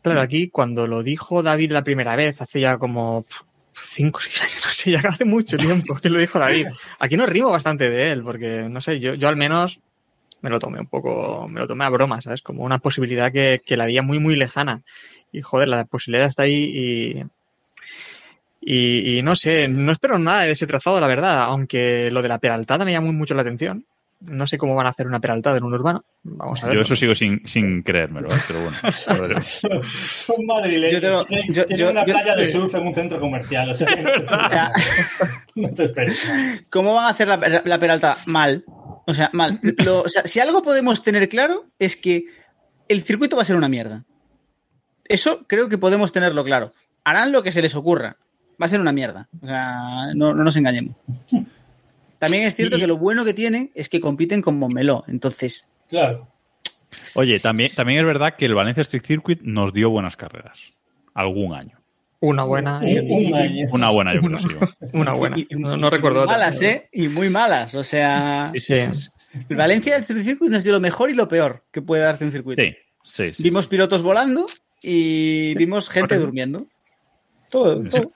Claro, aquí cuando lo dijo David la primera vez, hace ya como cinco o seis años, no sé, ya hace mucho tiempo que lo dijo David. Aquí nos rimo bastante de él, porque no sé, yo, yo al menos me lo tomé un poco, me lo tomé a broma, ¿sabes? Como una posibilidad que, que la veía muy, muy lejana. Y joder, la posibilidad está ahí y, no sé, no espero nada de ese trazado, la verdad, aunque lo de la peraltada me llamó mucho la atención. No sé cómo van a hacer una peraltada en un urbano. Vamos a ver. Yo eso sigo sin, sin creérmelo, ¿eh? pero bueno. Son madrileños. Yo tienen yo- tienen yo- una yo- playa de surf en un centro comercial. O sea, que no, te- esperes. ¿Cómo van a hacer la, la Peralta? Mal. O sea, mal. Lo- o sea, si algo podemos tener claro es que el circuito va a ser una mierda. Eso creo que podemos tenerlo claro. Harán lo que se les ocurra. Va a ser una mierda. O sea, no, no nos engañemos. También es cierto Y- que lo bueno que tienen es que compiten con Montmeló. Entonces, Claro. Oye, también, también es verdad que el Valencia Street Circuit nos dio buenas carreras. Algún año. Una buena. y- Un año. Una buena, yo creo, sí. Una buena. y- y- No, no recuerdo otra. malas, ¿eh? Y muy malas. O sea, Sí, sí, el Valencia Street Circuit nos dio lo mejor y lo peor que puede darte un circuito. Sí, sí, sí, Vimos sí. pilotos volando y vimos gente durmiendo. Todo, Sí. todo.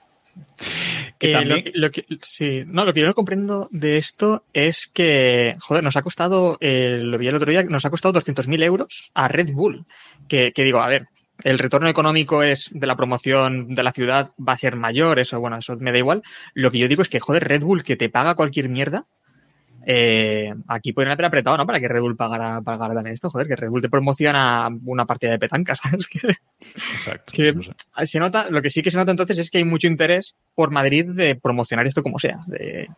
Que Eh, también- lo, que- lo que, sí, no, lo que yo no comprendo de esto es que, joder, nos ha costado, eh, lo vi el otro día, nos ha costado 200.000 euros a Red Bull. Que, que digo, a ver, el retorno económico es de la promoción de la ciudad va a ser mayor, eso, bueno, eso me da igual. Lo que yo digo es que, joder, Red Bull que te paga cualquier mierda, eh, aquí podrían haber apretado, ¿no? Para que Red Bull pagara, pagara también esto, joder, que Red Bull te promociona una partida de petanca, ¿sabes? Que, Exacto. que- no sé. se nota, lo que sí que se nota entonces es que hay mucho interés por Madrid de promocionar esto como sea, de,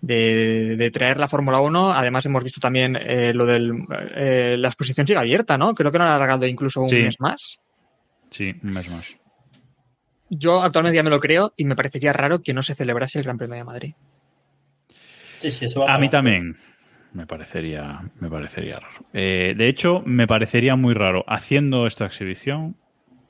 de, de traer la Fórmula 1. Además, hemos visto también eh, lo del. eh, la exposición sigue abierta, ¿no? Creo que no han alargado incluso un Sí. mes más. Sí, un mes más. Yo actualmente ya me lo creo y me parecería raro que no se celebrase el Gran Premio de Madrid. Sí, sí, eso va A mí también me parecería, me parecería raro. Eh, de hecho, me parecería muy raro haciendo esta exhibición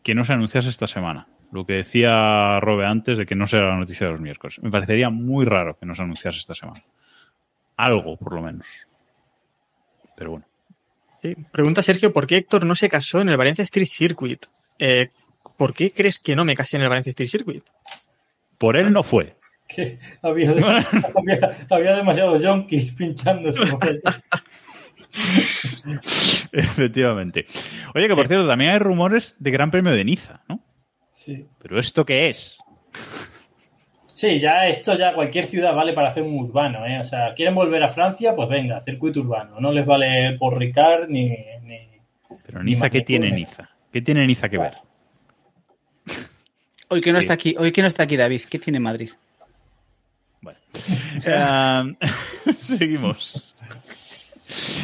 que no se anunciase esta semana. Lo que decía Robe antes de que no será la noticia de los miércoles. Me parecería muy raro que no se anunciase esta semana. Algo, por lo menos. Pero bueno. Sí. Pregunta Sergio, ¿por qué Héctor no se casó en el Valencia Street Circuit? Eh, ¿Por qué crees que no me casé en el Valencia Street Circuit? Por él no fue. Que había, había, había demasiados yonkis pinchándose. Efectivamente. Oye, que por cierto, también hay rumores de Gran Premio de Niza, ¿no? Sí. Pero ¿esto qué es? Sí, ya esto ya cualquier ciudad vale para hacer un urbano, ¿eh? O sea, quieren volver a Francia, pues venga, circuito urbano. No les vale por Ricard ni, ni... Pero Niza, ¿qué tiene Niza? ¿Qué tiene Niza que ver? Hoy que no Sí. está aquí, hoy que no está aquí David, ¿qué tiene Madrid? Bueno. Eh, seguimos.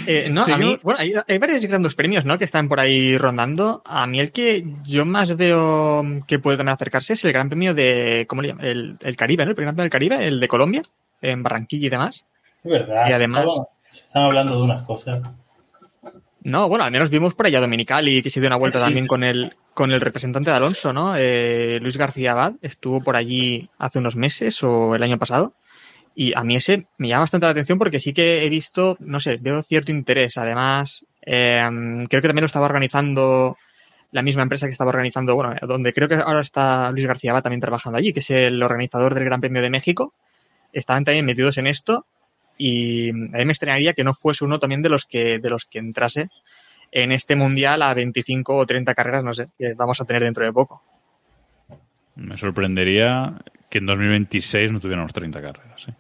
Eh, no, a mí, bueno, hay, hay varios grandes premios, ¿no? Que están por ahí rondando. A mí el que yo más veo que puede también acercarse es el Gran Premio de, ¿cómo le llaman? El, el Caribe, ¿no? El Gran Premio del Caribe, el de Colombia, en Barranquilla y demás. Es verdad. Y además- Estamos- están hablando de unas cosas. No, bueno, al menos vimos por allá Dominicali, que se dio una vuelta Sí, sí. también con el, con el representante de Alonso, ¿no? Eh, Luis García Abad estuvo por allí hace unos meses o el año pasado. Y a mí ese me llama bastante la atención porque sí que he visto, no sé, veo cierto interés. Además, eh, creo que también lo estaba organizando la misma empresa que estaba organizando, bueno, donde creo que ahora está Luis García Abad también trabajando allí, que es el organizador del Gran Premio de México. Estaban también metidos en esto y a mí me extrañaría que no fuese uno también de los que, de los que entrase en este mundial a 25 o 30 carreras, no sé, que vamos a tener dentro de poco. Me sorprendería que en 2026 no tuviéramos 30 carreras. ¿eh?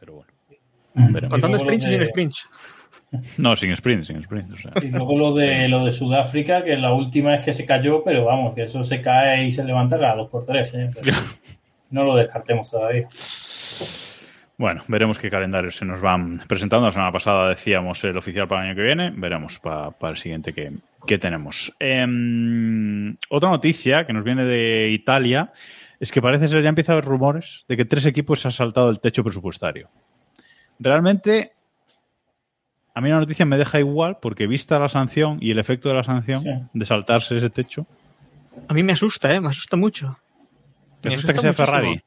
Pero bueno. veremos. Contando sprints y sin de- sprints. No, sin sprint, sin sprint. O sea, Y luego lo de lo de Sudáfrica, que la última es que se cayó, pero vamos, que eso se cae y se levanta cada dos por tres. ¿eh? No lo descartemos todavía. Bueno, veremos qué calendarios se nos van presentando. La semana pasada decíamos el oficial para el año que viene. Veremos pa- para el siguiente que, que tenemos. Em, otra noticia que nos viene de Italia es que parece ser ya empieza a haber rumores de que tres equipos se han saltado el techo presupuestario. Realmente, a mí la noticia me deja igual porque vista la sanción y el efecto de la sanción Sí. de saltarse ese techo, A mí me asusta, ¿eh? Me asusta mucho. ¿te Me asusta que sea Ferrari?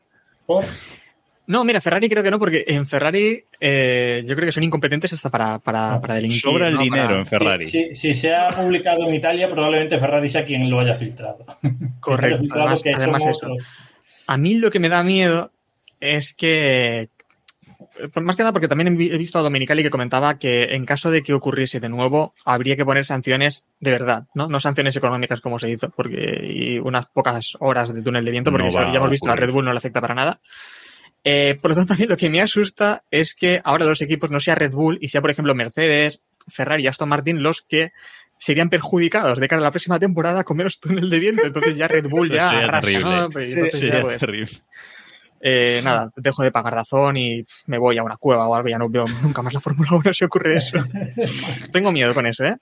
Por- No, mira, Ferrari creo que no, porque en Ferrari eh, yo creo que son incompetentes hasta para, para, para delinquir. Sobra el ¿no? dinero Para- en Ferrari. Si, si se ha publicado en Italia, probablemente Ferrari sea quien lo haya filtrado. Correcto. Filtrado Además, otros. A mí lo que me da miedo es que, más que nada porque también he vi- he visto a Dominicali que comentaba que en caso de que ocurriese de nuevo, habría que poner sanciones de verdad, ¿no? No sanciones económicas como se hizo, porque y unas pocas horas de túnel de viento, porque No hemos a visto a. Red Bull no le afecta para nada. Eh, por lo tanto, también lo que me asusta es que ahora los equipos no sea Red Bull y sea, por ejemplo, Mercedes, Ferrari y Aston Martin los que serían perjudicados de cara a la próxima temporada con menos túnel de viento. Entonces ya Red Bull ya arrasa, terrible. ¿no? Entonces ya, pues, terrible. eh, nada, dejo de pagar Dazón y pff, me voy a una cueva o algo. Ya no veo nunca más la Fórmula 1 si ocurre eso. tengo miedo con eso, ¿eh?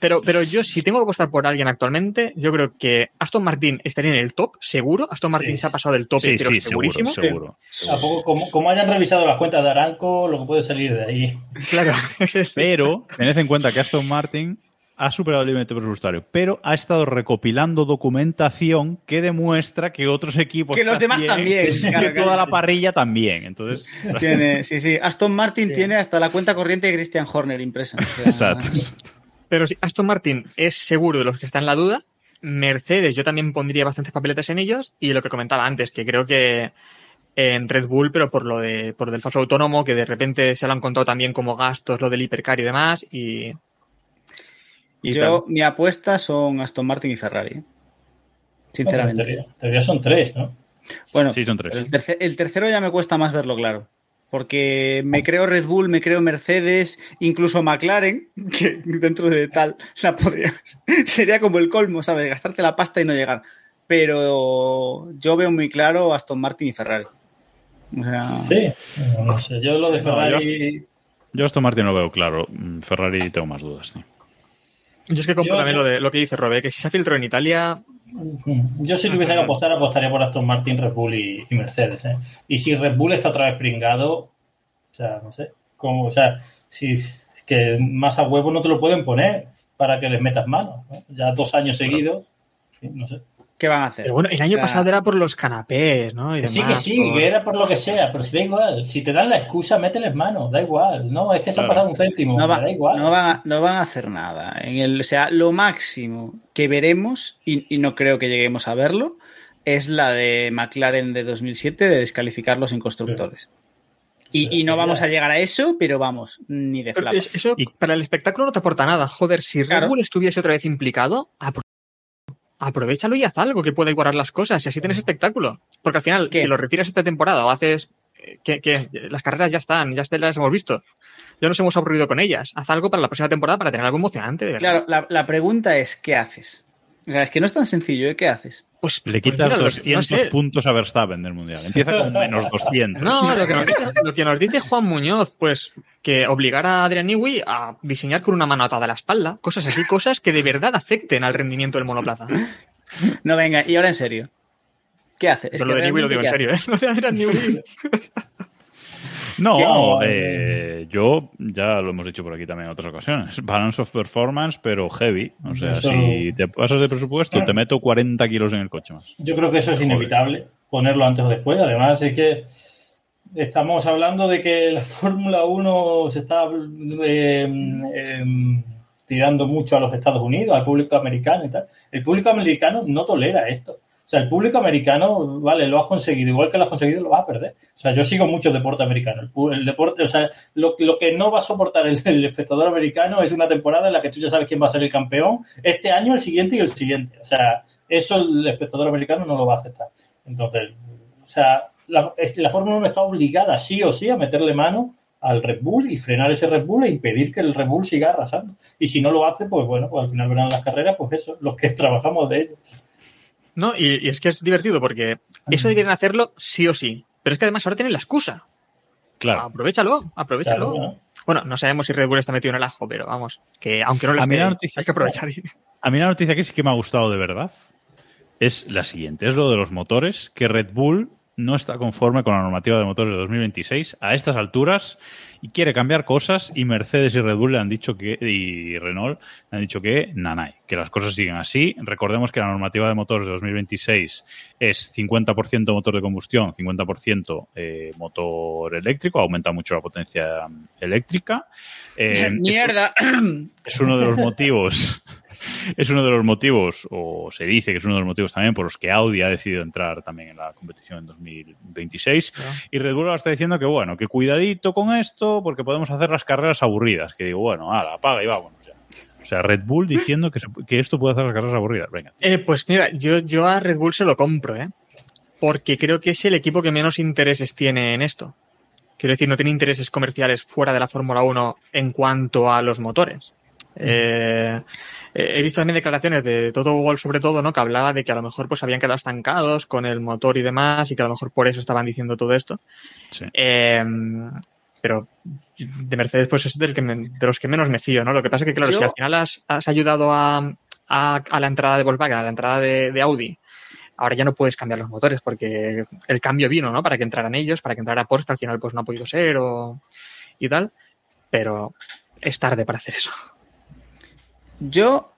Pero, pero yo, si tengo que apostar por alguien actualmente, yo creo que Aston Martin estaría en el top, seguro. Aston Martin Sí. se ha pasado del top, Sí, pero sí, seguro, segurísimo. seguro. Tampoco, como, como hayan revisado las cuentas de Aranco, lo que puede salir de ahí. Claro. Pero tened en cuenta que Aston Martin ha superado el límite presupuestario, pero ha estado recopilando documentación que demuestra que otros equipos Que los demás también, que, claro, que claro, toda la parrilla también. Entonces, Tiene, sí, sí. Aston Martin Sí. tiene hasta la cuenta corriente de Christian Horner impresa. O sea, exacto. Pero sí, Aston Martin es seguro de los que están en la duda. Mercedes, yo también pondría bastantes papeletas en ellos. Y lo que comentaba antes, que creo que en Red Bull, pero por lo de por del falso autónomo, que de repente se lo han contado también como gastos, lo del hipercar y demás. Y. y Yo, tal. mi apuesta son Aston Martin y Ferrari. ¿eh? En Sinceramente. teoría, en teoría son tres, ¿no? Bueno, Sí, son tres. pero el, terce- el tercero ya me cuesta más verlo claro. Porque me creo Red Bull, me creo Mercedes, incluso McLaren, que dentro de tal la podría. Sería como el colmo, ¿sabes? Gastarte la pasta y no llegar. Pero yo veo muy claro Aston Martin y Ferrari. O sea, Sí. No sé, yo lo de no, Ferrari. Yo Aston Martin lo veo claro. Mm, Ferrari tengo más dudas. sí. Yo es que compro Yo- también yo- lo, de, lo que dice Robe, que si se ha filtrado en Italia, Yo si tuviese que apostar, apostaría por Aston Martin, Red Bull y, y Mercedes. ¿eh? Y si Red Bull está otra vez pringado, o sea, no sé, como, o sea, si es que más a huevo no te lo pueden poner para que les metas mano. ¿no? Ya dos años seguidos, en fin, no sé. ¿Qué van a hacer? Pero bueno, el año O sea, pasado era por los canapés, ¿no? Y Que sí, que sí, por- que era por lo que sea, pero si da igual. Si te dan la excusa, mételes mano, da igual. No, es que se han Claro. pasado un céntimo, No, me va- da igual. no van, a- no van a hacer nada. En el, o sea, lo máximo que veremos, y, y no creo que lleguemos a verlo, es la de McLaren de 2007 de descalificarlos en constructores. Y, y no vamos a llegar a eso, pero vamos, ni de es- eso Y- para el espectáculo no te aporta nada. Joder, si Red Claro. Estuviese otra vez implicado, apro- aprovechalo y haz algo que pueda igualar las cosas y así tienes espectáculo. Porque al final, ¿Qué? si lo retiras esta temporada o haces eh, que, que las carreras ya están, ya las hemos visto. Ya nos hemos aburrido con ellas. Haz algo para la próxima temporada para tener algo emocionante, de verdad. Claro, la, la pregunta es, ¿qué haces? O sea, es que no es tan sencillo, ¿eh? ¿Qué haces? Pues, Le pues quitas mira, los- 200 no sé. puntos a Verstappen del Mundial. Empieza con menos 200. No, lo que, nos dice, lo que nos dice Juan Muñoz, pues que obligar a Adrian Newey a diseñar con una mano atada a la espalda, cosas así, cosas que de verdad afecten al rendimiento del monoplaza. No, venga, y ahora en serio. ¿Qué haces? Pero lo de Newey lo digo en serio, ¿eh? Lo de Adrian Newey. No, eh, yo ya lo hemos dicho por aquí también en otras ocasiones. Balance of performance, pero heavy. O sea, Eso- si te pasas de presupuesto, te meto 40 kilos en el coche más. Yo creo que eso es inevitable, ponerlo antes o después. Además, es que estamos hablando de que la Fórmula 1 se está eh, eh, tirando mucho a los Estados Unidos, al público americano y tal. El público americano no tolera esto. O sea, el público americano, vale, lo has conseguido, igual que lo has conseguido, lo vas a perder. O sea, yo sigo mucho deporte americano. El, el deporte, o sea, lo, lo que no va a soportar el, el espectador americano es una temporada en la que tú ya sabes quién va a ser el campeón este año, el siguiente y el siguiente. O sea, eso el espectador americano no lo va a aceptar. Entonces, o sea, la, la Fórmula 1 está obligada sí o sí a meterle mano al Red Bull y frenar ese Red Bull e impedir que el Red Bull siga arrasando. Y si no lo hace, pues bueno, pues al final verán las carreras, pues eso, los que trabajamos de ello. No, y, y es que es divertido porque eso deberían hacerlo sí o sí. Pero es que además ahora tienen la excusa. Claro. Aprovechalo, aprovechalo. Claro, ¿no? Bueno, no sabemos si Red Bull está metido en el ajo, pero vamos, que aunque no lo esté, noticia- hay que aprovechar. A mí la noticia que sí que me ha gustado de verdad es la siguiente. Es lo de los motores, que Red Bull no está conforme con la normativa de motores de 2026 a estas alturas y quiere cambiar cosas y Mercedes y Red Bull le han dicho que y Renault le han dicho que nanay, que las cosas siguen así. Recordemos que la normativa de motores de 2026 es 50% motor de combustión, 50% eh, motor eléctrico, aumenta mucho la potencia eléctrica. Eh, ¡Mierda! es uno de los motivos es uno de los motivos o se dice que es uno de los motivos también por los que Audi ha decidido entrar también en la competición en 2026 y Red Bull ahora está diciendo que bueno que cuidadito con esto porque podemos hacer las carreras aburridas que digo bueno ala, apaga y vámonos ya o sea Red Bull diciendo que, se- que esto puede hacer las carreras aburridas venga Eh, pues mira, yo, yo a Red Bull se lo compro, ¿eh? porque creo que es el equipo que menos intereses tiene en esto. Quiero decir, no tiene intereses comerciales fuera de la Fórmula 1 en cuanto a los motores. Eh, he visto también declaraciones de Toto Wolff sobre todo, ¿no? Que hablaba de que a lo mejor pues habían quedado estancados con el motor y demás y que a lo mejor por eso estaban diciendo todo esto. Sí. Eh, pero de Mercedes pues es del que me- de los que menos me fío, ¿no? Lo que pasa es que, claro, Yo- si al final has, has ayudado a, a, a la entrada de Volkswagen, a la entrada de, de Audi, ahora ya no puedes cambiar los motores porque el cambio vino, ¿no? Para que entraran ellos, para que entrara Porsche, que al final pues no ha podido ser o, y tal. Pero es tarde para hacer eso. Yo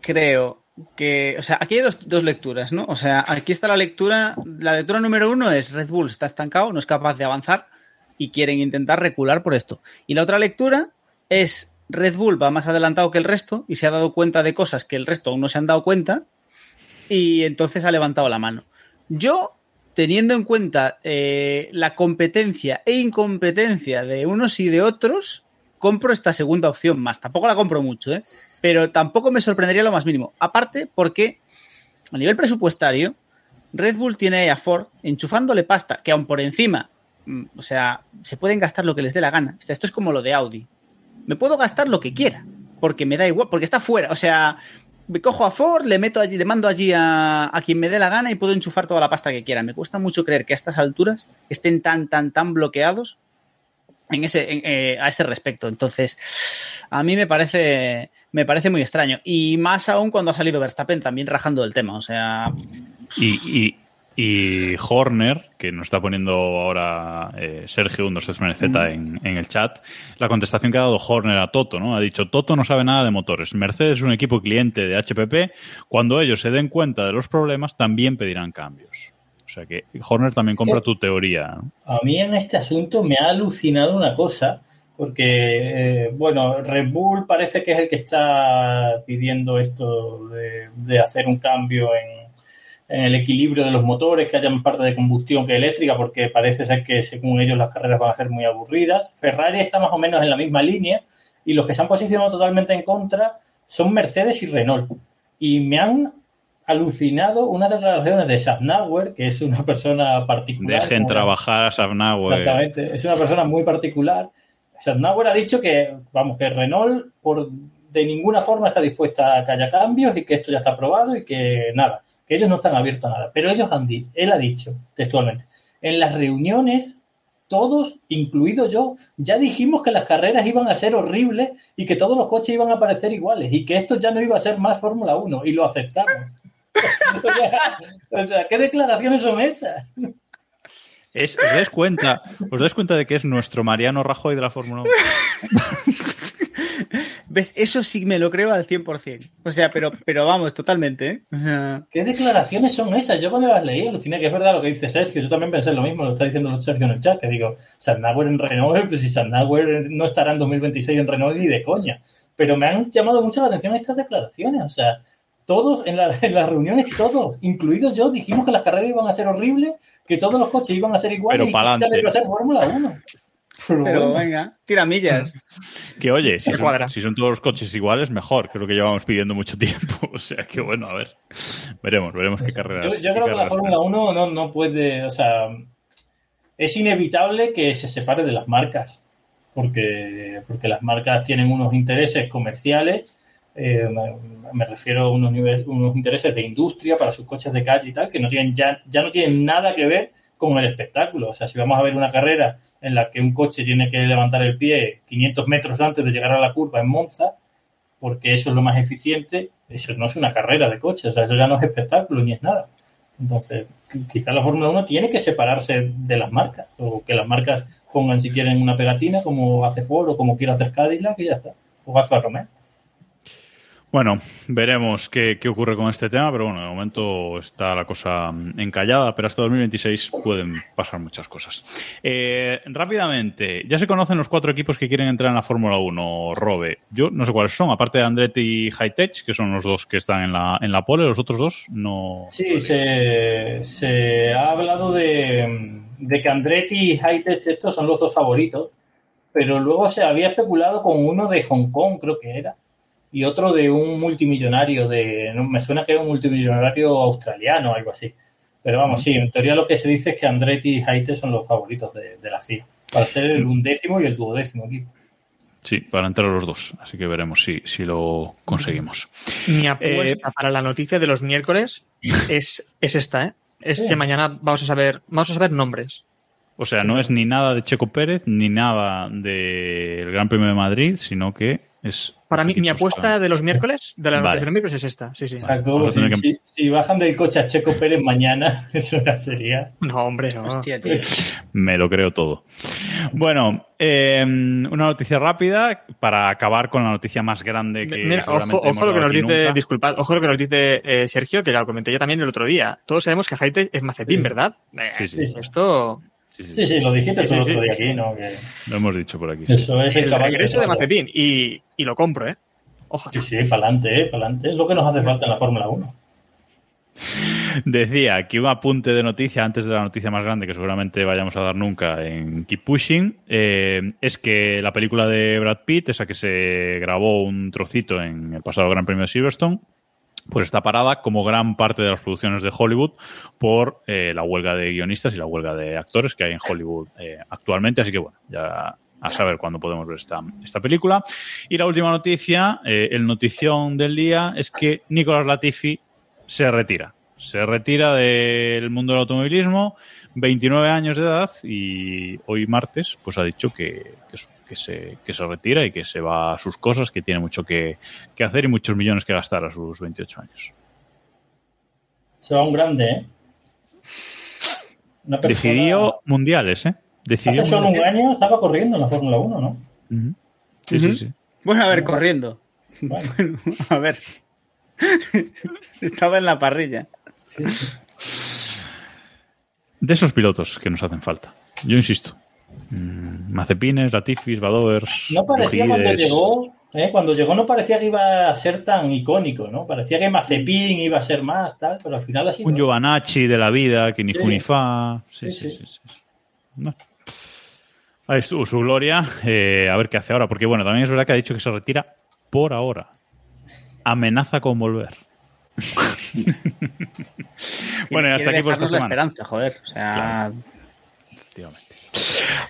creo que, o sea, aquí hay dos, dos lecturas, ¿no? O sea, aquí está la lectura, la lectura número uno es Red Bull está estancado, no es capaz de avanzar y quieren intentar recular por esto. Y la otra lectura es Red Bull va más adelantado que el resto y se ha dado cuenta de cosas que el resto aún no se han dado cuenta y entonces ha levantado la mano. Yo, teniendo en cuenta eh, la competencia e incompetencia de unos y de otros, compro esta segunda opción más. Tampoco la compro mucho, ¿eh? pero tampoco me sorprendería lo más mínimo. Aparte, porque a nivel presupuestario, Red Bull tiene a Ford enchufándole pasta, que aún por encima, mm, o sea, se pueden gastar lo que les dé la gana. Esto es como lo de Audi. Me puedo gastar lo que quiera, porque me da igual, porque está fuera. O sea, me cojo a Ford, le meto allí, le mando allí a, a quien me dé la gana y puedo enchufar toda la pasta que quiera. Me cuesta mucho creer que a estas alturas estén tan, tan, tan bloqueados en ese, en, eh, a ese respecto. Entonces, a mí me parece, me parece muy extraño. Y más aún cuando ha salido Verstappen también rajando del tema. O sea, Y, y, y Horner, que nos está poniendo ahora eh, Sergio 163 en, en el chat, la contestación que ha dado Horner a Toto, ¿no? Ha dicho, Toto no sabe nada de motores. Mercedes es un equipo cliente de HPP. Cuando ellos se den cuenta de los problemas, también pedirán cambios. Sea que Horner también compra ¿Qué? tu teoría. ¿no? A mí en este asunto me ha alucinado una cosa, porque, eh, bueno, Red Bull parece que es el que está pidiendo esto de, de hacer un cambio en, en el equilibrio de los motores, que haya más parte de combustión que eléctrica, porque parece ser que según ellos las carreras van a ser muy aburridas. Ferrari está más o menos en la misma línea y los que se han posicionado totalmente en contra son Mercedes y Renault. Y me han alucinado unas declaraciones de Schaffnauer, que es una persona particular. Dejen como- trabajar a Safnauer. Exactamente, es una persona muy particular. Schaffnauer ha dicho que, vamos, que Renault por, de ninguna forma está dispuesta a que haya cambios y que esto ya está aprobado y que nada, que ellos no están abiertos a nada. Pero ellos han dicho, él ha dicho textualmente, en las reuniones, todos, incluido yo, ya dijimos que las carreras iban a ser horribles y que todos los coches iban a parecer iguales y que esto ya no iba a ser más Fórmula 1 y lo aceptamos. O, sea, o sea, ¿qué declaraciones son esas? Es, ¿os, dais cuenta, ¿Os dais cuenta de que es nuestro Mariano Rajoy de la Fórmula 1? ¿ves? Eso sí me lo creo al 100%. O sea, pero, pero vamos, totalmente, ¿eh? O sea, ¿Qué declaraciones son esas? Yo cuando las leí aluciné que es verdad lo que dice Sergio. Yo también pensé lo mismo, lo está diciendo Sergio en el chat, que digo, Sandauer en Renault, pues si Sandauer no estará en 2026 en Renault ni de coña. Pero me han llamado mucho la atención estas declaraciones. O sea, todos en, la- en las reuniones, todos, incluido yo, dijimos que las carreras iban a ser horribles, que todos los coches iban a ser iguales Pero y que iba a ser Fórmula 1. Pero, pero bueno, venga, tira millas. Que oye, si son, si son todos los coches iguales, mejor. Creo que llevamos pidiendo mucho tiempo. O sea que bueno, a ver. Veremos, veremos qué carreras. Yo, yo creo que la Fórmula 1 no, no puede, o sea, es inevitable que se separe de las marcas, porque, porque las marcas tienen unos intereses comerciales, eh, me, refiero a unos, niveles- unos intereses de industria para sus coches de calle y tal, que no tienen ya, ya no tienen nada que ver con el espectáculo. O sea, si vamos a ver una carrera en la que un coche tiene que levantar el pie 500 metros antes de llegar a la curva en Monza, porque eso es lo más eficiente, eso no es una carrera de coches, o sea, eso ya no es espectáculo ni es nada. Entonces, qu- quizás la Fórmula 1 tiene que separarse de las marcas, o que las marcas pongan si quieren una pegatina, como hace Ford o como quiere hacer Cadillac, y ya está. O Alfa Romeo. Bueno, veremos qué, qué ocurre con este tema, pero bueno, de momento está la cosa encallada, pero hasta 2026 pueden pasar muchas cosas. Eh, rápidamente, ya se conocen los cuatro equipos que quieren entrar en la Fórmula 1, Robe. Yo no sé cuáles son, aparte de Andretti y Hightech, que son los dos que están en la, en la pole, los otros dos no. Sí, se, se ha hablado de, de que Andretti y Hightech estos son los dos favoritos, pero luego se había especulado con uno de Hong Kong, creo que era, y otro de un multimillonario de, no, me suena que era un multimillonario australiano o algo así. Pero vamos, sí, en teoría lo que se dice es que Andretti y Haite son los favoritos de, de la FIA, para ser el undécimo y el duodécimo equipo. Sí, para entrar los dos. Así que veremos si, si lo conseguimos. Mi apuesta para la noticia de los miércoles es, es esta, ¿eh? Es Sí. que mañana vamos a saber, vamos a saber nombres. O sea, no es ni nada de Checo Pérez ni nada del Gran Premio de Madrid, sino que es. Para mí, mi apuesta de los miércoles, de la Vale. noticia de los miércoles es esta. Sí, sí. O sea, como vamos a si, tener que- si- si bajan del coche a Checo Pérez mañana, eso ya sería. No, hombre, no. Hostia, tío. Me lo creo todo. Bueno, eh, una noticia rápida para acabar con la noticia más grande que. Mira, ojo, ojo hemos lo que nos dice, nunca. disculpad, ojo lo que nos dice eh, Sergio, que ya lo comenté yo también el otro día. Todos sabemos que Haite es Mazepin, ¿verdad? Eh, Sí, sí. Esto. Sí, sí, lo dijiste Sí, tú el sí, otro sí, día sí. aquí, ¿no? Que Lo hemos dicho por aquí. eso es el, El caballo. regreso de. Mazepin. Y, y lo compro, ¿eh? Ojo. Sí, sí, para adelante, ¿eh? Para adelante. Es lo que nos hace falta en la Fórmula 1. Decía que un apunte de noticia antes de la noticia más grande que seguramente vayamos a dar nunca en Keep Pushing eh, es que la película de Brad Pitt, esa que se grabó un trocito en el pasado Gran Premio de Silverstone, pues está parada como gran parte de las producciones de Hollywood por eh, la huelga de guionistas y la huelga de actores que hay en Hollywood eh, actualmente. Así que bueno, ya a saber cuándo podemos ver esta, película. Y la última noticia, eh, el notición del día, es que Nicolas Latifi se retira. Se retira del mundo del automovilismo, 29 años de edad y hoy martes pues ha dicho que, que, que se, que se retira y que se va a sus cosas, que tiene mucho que, que hacer y muchos millones que gastar a sus 28 años. Se va un grande, ¿eh? Una persona- Decidió mundiales, ¿eh? Decidió Hace solo un año estaba corriendo en la Fórmula 1, ¿no? Sí, sí, sí. Bueno, a ver, corriendo. Bueno, Bueno, a ver. Estaba en la parrilla. sí, sí. De esos pilotos que nos hacen falta. Yo insisto. Mm, Mazepines, Latifis, Badovers. No parecía cuando llegó, ¿eh? cuando llegó no parecía que iba a ser tan icónico, ¿no? Parecía que Mazepin iba a ser más, tal, pero al final ha sido... Un Giovanacci de la vida, que ni Sí. Sí, Sí, sí, sí. sí, sí. No. Ahí estuvo su gloria. Eh, a ver qué hace ahora. Porque, bueno, también es verdad que ha dicho que se retira por ahora. Amenaza con volver. bueno, y hasta aquí por esta dejarnos la semana. esperanza, joder. O sea, Claro.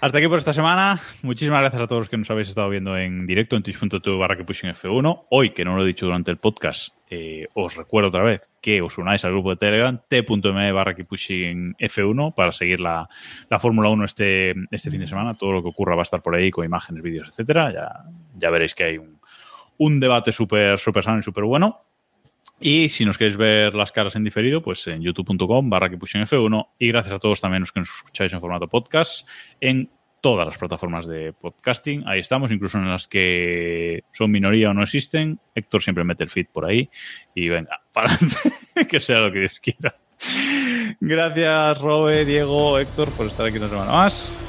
Hasta aquí por esta semana. Muchísimas gracias a todos los que nos habéis estado viendo en directo en twitch.tv barra que pushing F1. Hoy, que no lo he dicho durante el podcast, eh, os recuerdo otra vez que os unáis al grupo de Telegram t.me barra que pushing F1 para seguir la, la Fórmula 1 este, este fin de semana. Todo lo que ocurra va a estar por ahí con imágenes, vídeos, etcétera. Ya, ya veréis que hay un, un debate súper súper sano y súper bueno. Y si nos queréis ver las caras en diferido, pues en youtube.com barra que pushen F1. Y gracias a todos también los que nos escucháis en formato podcast en todas las plataformas de podcasting. Ahí estamos, incluso en las que son minoría o no existen. Héctor siempre mete el feed por ahí. Y venga, para adelante, que sea lo que Dios quiera. Gracias, Robe, Diego, Héctor, por estar aquí una semana más.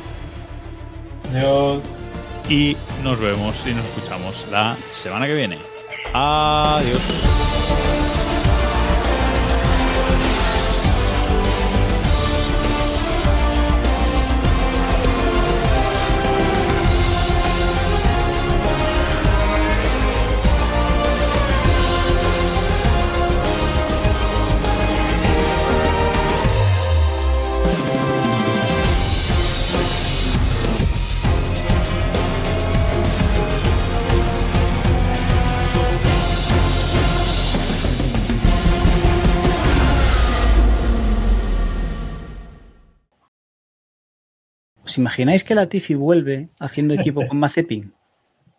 Yo Y nos vemos y nos escuchamos la semana que viene. Adiós. ¿Os imagináis que Latifi vuelve haciendo equipo con Mazepin?